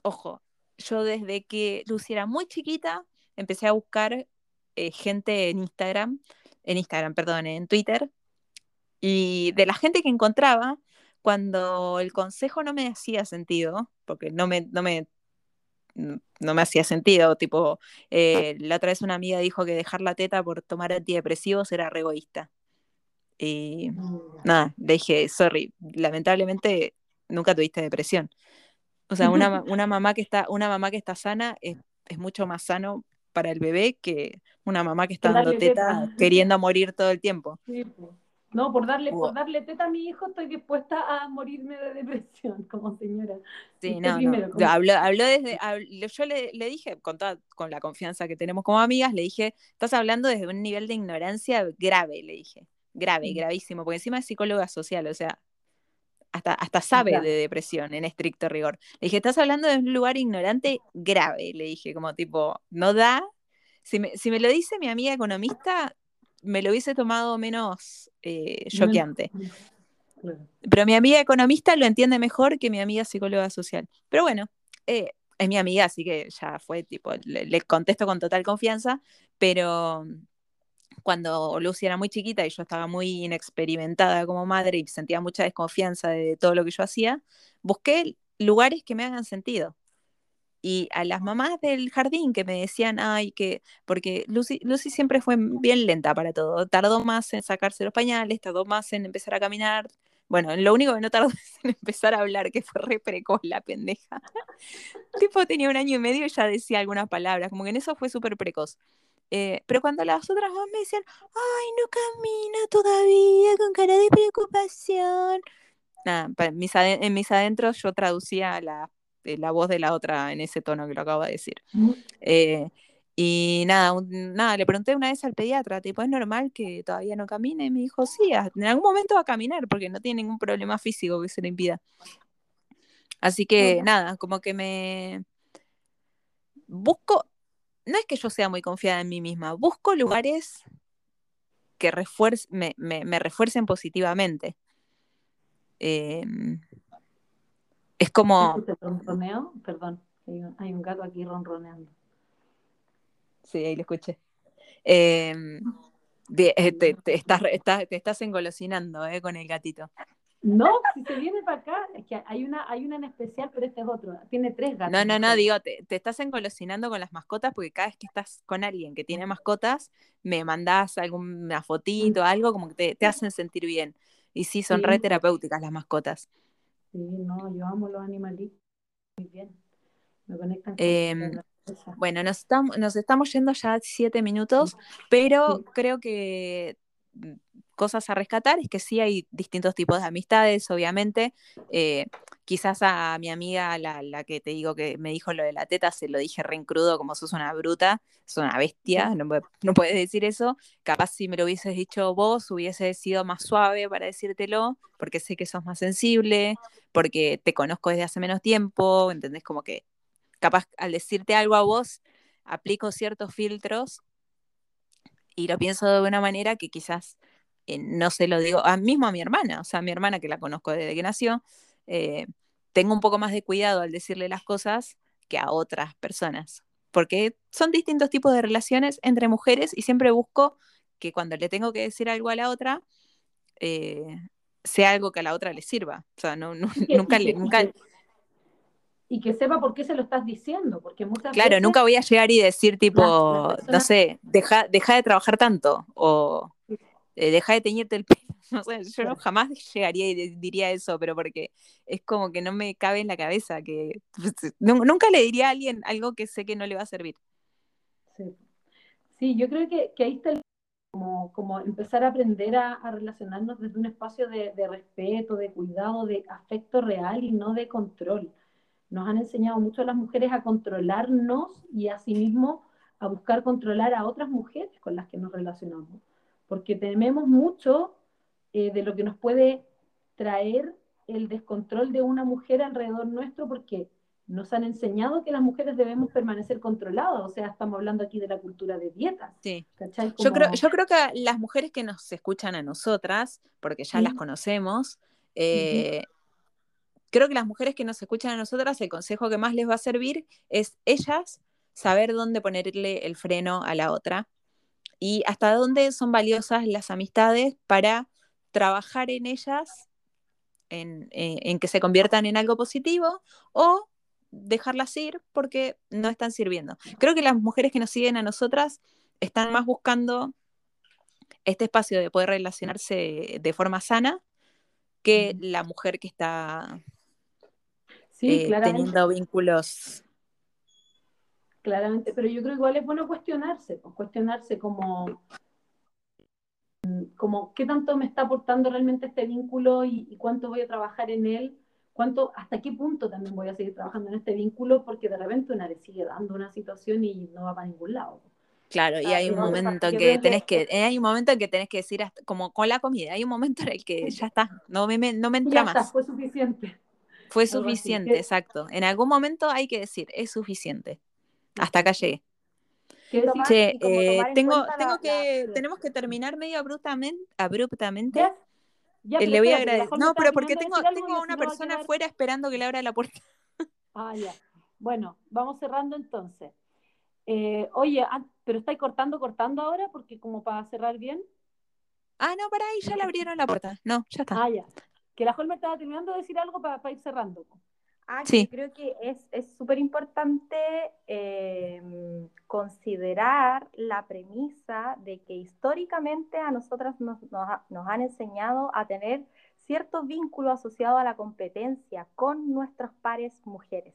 ojo, yo desde que Lucy era muy chiquita, empecé a buscar eh, gente en Instagram, en Instagram, perdón, en Twitter, y de la gente que encontraba, cuando el consejo no me hacía sentido, porque no me, no me, no me hacía sentido, tipo, eh, la otra vez una amiga dijo que dejar la teta por tomar antidepresivos era re egoísta. Y mm. nada, le dije, sorry, lamentablemente nunca tuviste depresión. O sea, una, una, mamá, que está, una mamá que está sana es, es, mucho más sano para el bebé que una mamá que está dando teta, queriendo morir todo el tiempo. Sí, no, por darle, por darle teta a mi hijo estoy dispuesta a morirme de depresión como señora. Sí, no, no. Habló, desde, yo le, le, dije, con, toda, con la confianza que tenemos como amigas, le dije, estás hablando desde un nivel de ignorancia grave, le dije. Grave, mm. gravísimo, porque encima es psicóloga social, o sea, hasta, hasta sabe de depresión en estricto rigor. Le dije, estás hablando de un lugar ignorante grave, le dije, como tipo, no da. Si me, si me lo dice mi amiga economista, me lo hubiese tomado menos eh, choqueante. Pero mi amiga economista lo entiende mejor que mi amiga psicóloga social. Pero bueno, eh, es mi amiga, así que ya fue tipo, le, contesto con total confianza, pero cuando Lucy era muy chiquita y yo estaba muy inexperimentada como madre y sentía mucha desconfianza de todo lo que yo hacía, busqué lugares que me hagan sentido y a las mamás del jardín que me decían, ay, que, porque Lucy, Lucy siempre fue bien lenta para todo, tardó más en sacarse los pañales, tardó más en empezar a caminar, bueno, lo único que no tardó es en empezar a hablar, que fue re precoz la pendeja. tipo tenía un año y medio y ya decía algunas palabras, como que en eso fue súper precoz. Eh, pero cuando las otras mamás me decían, ay, no camina todavía con cara de preocupación. Nada, en mis adentros yo traducía la eh, la voz de la otra en ese tono que lo acabo de decir. Eh, y nada, nada, le pregunté una vez al pediatra, tipo, ¿es normal que todavía no camine? Y me dijo, sí, en algún momento va a caminar porque no tiene ningún problema físico que se le impida. Así que nada, como que me busco, no es que yo sea muy confiada en mí misma, busco lugares que me, me, refuercen positivamente. Eh, es como... ronroneo? Perdón, hay un, gato aquí ronroneando. Sí, ahí lo escuché. Em, eh, te, estás, te estás engolosinando eh, con el gatito. No, si se viene para acá, es que hay una, hay una en especial, pero este es otro. Tiene tres gatos. No, no, no, digo, te, estás engolosinando con las mascotas porque cada vez que estás con alguien que tiene mascotas, me mandás alguna fotito, algo como que te, hacen sentir bien. Y sí, son re terapéuticas las mascotas. Sí, no, yo amo los animalitos. Muy bien. Me conectan con em, Bueno, nos estamos, nos estamos yendo ya siete minutos, pero creo que cosas a rescatar es que sí hay distintos tipos de amistades, obviamente. Eh, quizás a mi amiga, la, la, que te digo que me dijo lo de la teta, se lo dije re crudo, como sos una bruta, sos una bestia, no, no, puedes decir eso. Capaz si me lo hubieses dicho vos, hubiese sido más suave para decírtelo, porque sé que sos más sensible, porque te conozco desde hace menos tiempo, ¿entendés? Como que capaz al decirte algo a vos, aplico ciertos filtros y lo pienso de una manera que quizás eh, no se lo digo, a, mismo a mi hermana, o sea, a mi hermana que la conozco desde que nació, eh, tengo un poco más de cuidado al decirle las cosas que a otras personas, porque son distintos tipos de relaciones entre mujeres y siempre busco que cuando le tengo que decir algo a la otra, eh, sea algo que a la otra le sirva. O sea, no, nunca le... Nunca... Y que sepa por qué se lo estás diciendo, porque muchas Claro, nunca voy a llegar y decir tipo, no sé, deja, deja de trabajar tanto, o eh, deja de teñirte el pelo. No sé, yo no, jamás llegaría y diría eso, pero porque es como que no me cabe en la cabeza que nunca le diría a alguien algo que sé que no le va a servir. Sí, sí yo creo que, que ahí está el, como, como, empezar a aprender a, relacionarnos desde un espacio de, de, respeto, de cuidado, de afecto real y no de control. Nos han enseñado mucho a las mujeres a controlarnos y asimismo a buscar controlar a otras mujeres con las que nos relacionamos porque tememos mucho eh, de lo que nos puede traer el descontrol de una mujer alrededor nuestro, porque nos han enseñado que las mujeres debemos permanecer controladas, o sea, estamos hablando aquí de la cultura de dietas. Sí. Yo, creo, yo creo que las mujeres que nos escuchan a nosotras, porque ya Sí. las conocemos, eh, creo que las mujeres que nos escuchan a nosotras, el consejo que más les va a servir es ellas saber dónde ponerle el freno a la otra y hasta dónde son valiosas las amistades para trabajar en ellas, en, eh, en que se conviertan en algo positivo o dejarlas ir porque no están sirviendo. Creo que las mujeres que nos siguen a nosotras están más buscando este espacio de poder relacionarse de forma sana que la mujer que está Sí, eh, teniendo vínculos. Claramente, pero yo creo que igual es bueno cuestionarse, pues, cuestionarse como, como qué tanto me está aportando realmente este vínculo y, y cuánto voy a trabajar en él, cuánto, hasta qué punto también voy a seguir trabajando en este vínculo, porque de repente una le sigue dando una situación y no va para ningún lado. Claro, y Claro, hay un momento que tenés que, eh, hay un momento en que tenés que decir, hasta- como con la comida, hay un momento en el que ya está, no me, no me entra ya está, más. fue suficiente. Fue suficiente, exacto. En algún momento hay que decir, es suficiente. Hasta acá llegué. Tomar- Che, eh, tengo, tengo la- que, la- tenemos que terminar medio abruptamente, abruptamente. ya, ya, Eh, le voy a agradecer. No, pero porque tengo, algo tengo una persona quedar- afuera esperando que le abra la puerta. Ah, ya. Bueno, vamos cerrando entonces. Eh, oye, ah, pero estáis cortando, cortando ahora, porque como para cerrar bien. Ah, no, para ahí ya le abrieron la puerta. No, ya está. Ah, ya. Que la Holmer estaba terminando de decir algo para, ir cerrando. Ah, que Sí. yo creo que es es súper importante eh, considerar la premisa de que históricamente a nosotras nos, nos, ha- nos han enseñado a tener ciertos vínculos asociados a la competencia con nuestros pares mujeres.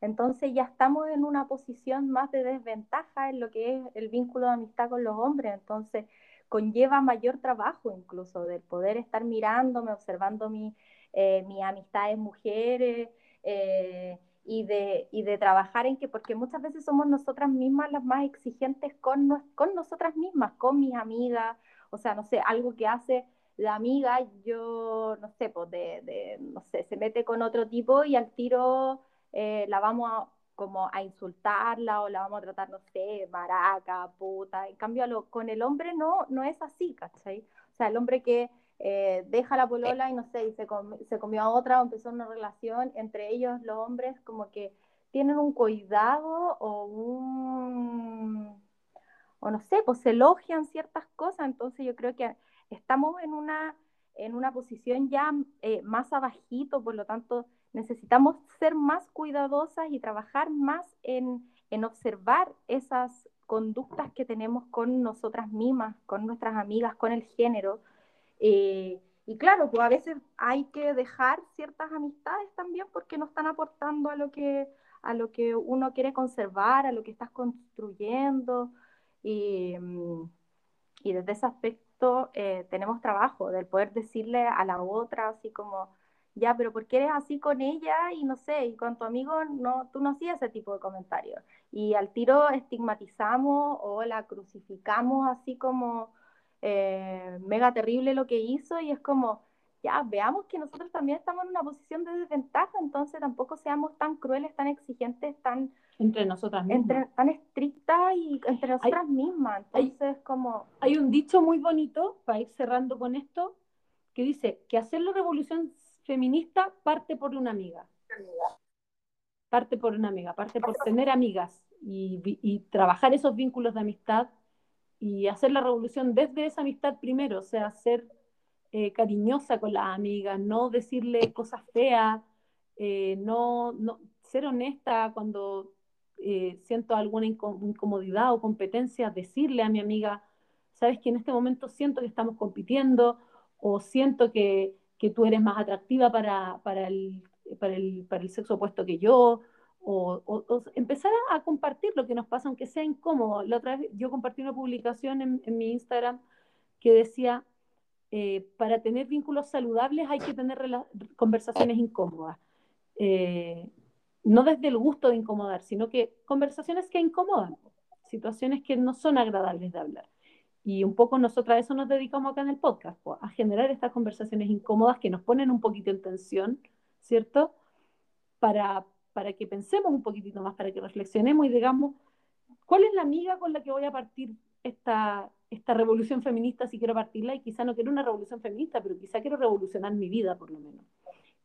Entonces ya estamos en una posición más de desventaja en lo que es el vínculo de amistad con los hombres. Entonces conlleva mayor trabajo incluso del poder estar mirándome, observando mi, eh, mis amistades mujeres eh, y, de, y de trabajar en que, porque muchas veces somos nosotras mismas las más exigentes con, nos- con nosotras mismas, con mis amigas, o sea, no sé, algo que hace la amiga, yo, no sé, pues de, no sé, se mete con otro tipo y al tiro eh, la vamos a, como a insultarla o la vamos a tratar, no sé, maraca, puta. En cambio, con el hombre no, no es así, ¿cachai? O sea, el hombre que eh, deja la polola y no sé, y se, se comió a otra o empezó una relación, entre ellos los hombres como que tienen un cuidado o un, o no sé, pues elogian ciertas cosas, entonces yo creo que estamos en una, en una posición ya eh, más abajito, por lo tanto necesitamos ser más cuidadosas y trabajar más en, en observar esas conductas que tenemos con nosotras mismas, con nuestras amigas, con el género. Eh, y claro, pues a veces hay que dejar ciertas amistades también porque no están aportando a lo que, a lo que uno quiere conservar, a lo que estás construyendo. Y, mm, y desde ese aspecto eh, tenemos trabajo, del poder decirle a la otra así como, ya, pero ¿por qué eres así con ella? Y no sé, y con tu amigo no, tú no hacías ese tipo de comentarios. Y al tiro estigmatizamos o la crucificamos así como eh, mega terrible lo que hizo y es como, ya, veamos que nosotros también estamos en una posición de desventaja, entonces tampoco seamos tan crueles, tan exigentes, tan, Entre nosotras mismas. entre, tan estrictas y entre nosotras mismas. hay- Entonces, como... Hay un dicho muy bonito, para ir cerrando con esto, que dice que hacer la revolución feminista parte por una amiga. Parte por una amiga, parte por tener amigas y, trabajar esos vínculos de amistad y hacer la revolución desde esa amistad primero, o sea, ser eh, cariñosa con las amigas, no decirle cosas feas, eh, no, no, ser honesta cuando eh, siento alguna inco- incomodidad o competencia, decirle a mi amiga, sabes que en este momento siento que estamos compitiendo o siento que, que tú eres más atractiva para, para, el, para, el, para el sexo opuesto que yo, o, o- empezar a, compartir lo que nos pasa, aunque sea incómodo. La otra vez yo compartí una publicación en, en mi Instagram que decía, eh, para tener vínculos saludables hay que tener conversaciones incómodas. Eh, no desde el gusto de incomodar, sino que conversaciones que incomodan, situaciones que no son agradables de hablar. Y un poco nosotras a eso nos dedicamos acá en el podcast, po, a generar estas conversaciones incómodas que nos ponen un poquito en tensión, ¿cierto? Para, para que pensemos un poquitito más, para que reflexionemos y digamos, ¿cuál es la amiga con la que voy a partir esta, esta revolución feminista si quiero partirla? Y quizá no quiero una revolución feminista, pero quizá quiero revolucionar mi vida por lo menos.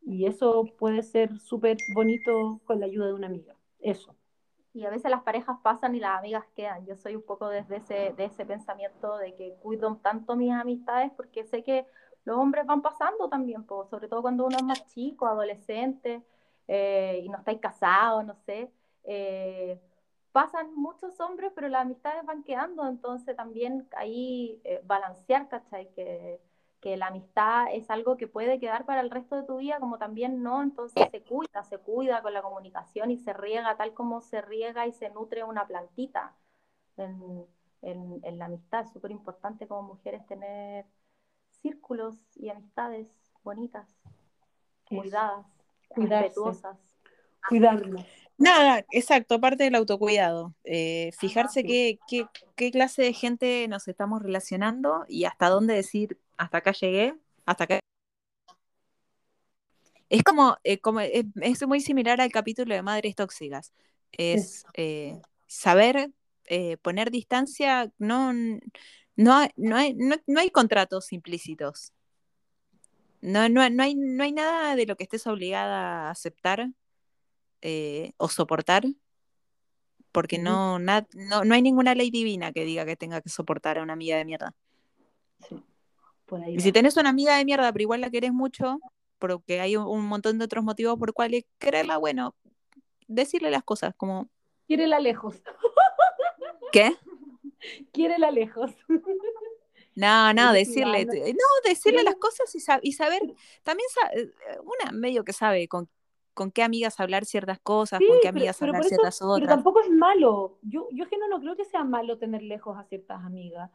Y eso puede ser súper bonito con la ayuda de una amiga. Eso. Y a veces las parejas pasan y las amigas quedan. Yo soy un poco desde ese, de ese pensamiento de que cuido tanto mis amistades porque sé que los hombres van pasando también, sobre todo cuando uno es más chico, adolescente, eh, y no estáis casados, no sé. Eh, pasan muchos hombres, pero las amistades van quedando, entonces también ahí eh, balancear, ¿cachai? Que, que la amistad es algo que puede quedar para el resto de tu vida, como también no, entonces se cuida, se cuida con la comunicación y se riega tal como se riega y se nutre una plantita en, en, la amistad. Es súper importante como mujeres tener círculos y amistades bonitas, cuidadas, respetuosas. Cuidarnos. Nada, exacto, parte del autocuidado. Eh, fijarse qué, qué, qué, clase de gente nos estamos relacionando y hasta dónde decir, hasta acá llegué, hasta acá. Es como, eh, como es, muy similar al capítulo de Madres Tóxicas. Es eh, saber poner distancia, no, no, no, hay, no, no hay contratos implícitos. No, no, no, hay, no hay nada de lo que estés obligada a aceptar eh, o soportar, porque no, no, no, hay ninguna ley divina que diga que tenga que soportar a una amiga de mierda. Y si tenés una amiga de mierda, pero igual la querés mucho, porque hay un, montón de otros motivos por cuales quererla, bueno, decirle las cosas, como... la lejos. ¿Qué? la lejos. No, no, decirle, no, decirle las cosas y, y saber, también eh, una medio que sabe con con qué amigas hablar ciertas cosas, con qué amigas hablar ciertas otras. Pero tampoco es malo. Yo, yo que no, no creo que sea malo tener lejos a ciertas amigas.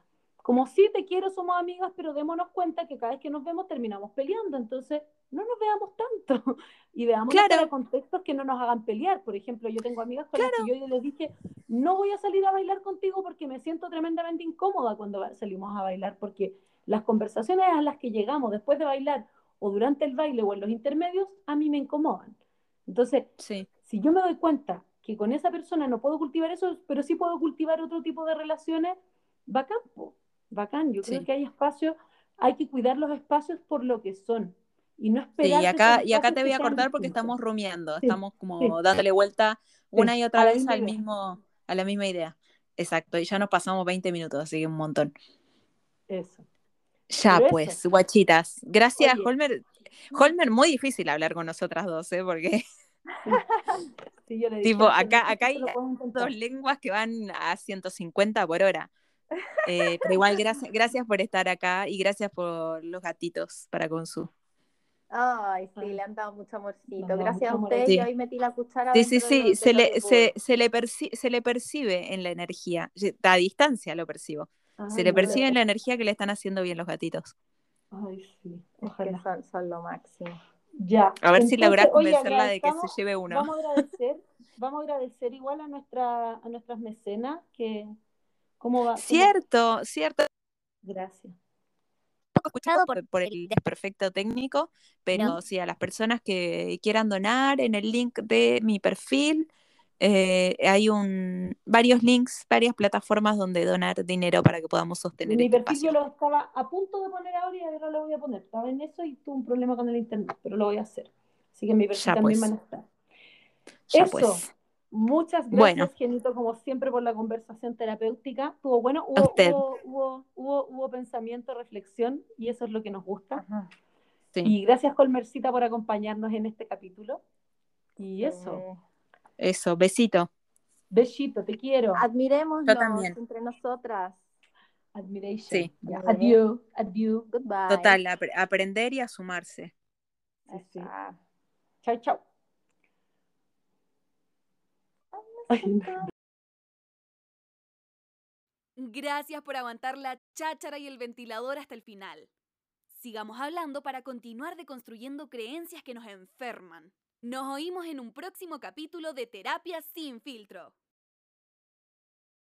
Como sí te quiero, somos amigas, pero démonos cuenta que cada vez que nos vemos terminamos peleando. Entonces, no nos veamos tanto. Y veamos claro. contextos que no nos hagan pelear. Por ejemplo, yo tengo amigas con las que yo les dije, no voy a salir a bailar contigo porque me siento tremendamente incómoda cuando salimos a bailar, porque las conversaciones a las que llegamos después de bailar o durante el baile o en los intermedios, a mí me incomodan. Entonces, si yo me doy cuenta que con esa persona no puedo cultivar eso, pero sí puedo cultivar otro tipo de relaciones, bacán, bacán. Yo creo que hay espacios, hay que cuidar los espacios por lo que son. Y no esperar. Sí, y acá, y acá te voy a cortar porque estamos rumiando, estamos como dándole vuelta una y otra vez al mismo, a la misma idea. Exacto, y ya nos pasamos 20 minutos, así que un montón. Eso. Ya pues, guachitas. Gracias, Holmer. Holmer, muy difícil hablar con nosotras dos, ¿eh? Porque. tipo, acá, acá hay dos lenguas que van a 150 por hora. Eh, pero igual, gracias, gracias por estar acá y gracias por los gatitos para Consu. Ay, sí, le han dado mucho amorcito. Gracias a usted, y hoy metí la cuchara. Sí, sí, sí, se le, se, le se le percibe en la energía. A distancia lo percibo. se le percibe en la energía que le están haciendo bien los gatitos. Ay, sí. Ojalá. son, lo máximo. Ya. A ver si lográs convencerla de que se lleve uno. Vamos a agradecer, vamos a agradecer igual a nuestra, a nuestras mecenas que cómo va. Cierto, cierto. Gracias. Escuchado por, por el desperfecto técnico, pero sí, a las personas que quieran donar en el link de mi perfil, eh, hay un, varios links, varias plataformas donde donar dinero para que podamos sostener Mi este perfil yo lo estaba a punto de poner ahora y ahora lo voy a poner. Estaba en eso y tuve un problema con el internet, pero lo voy a hacer. Así que mi perfil también pues. van a estar. eso. Pues. Muchas gracias, Genito, como siempre, por la conversación terapéutica. Tuvo bueno, hubo, hubo, hubo, hubo, pensamiento, reflexión, y eso es lo que nos gusta. Y gracias, Colmercita, por acompañarnos en este capítulo. Y eso. Eh, eso, besito. Besito, te quiero. Admiremos entre nosotras. Admiration. Sí. Adiós, adiós, goodbye. Total, aprender y asumarse. Sí. Chao, chao. Gracias por aguantar la cháchara y el ventilador hasta el final. Sigamos hablando para continuar deconstruyendo creencias que nos enferman. Nos oímos en un próximo capítulo de Terapia sin filtro.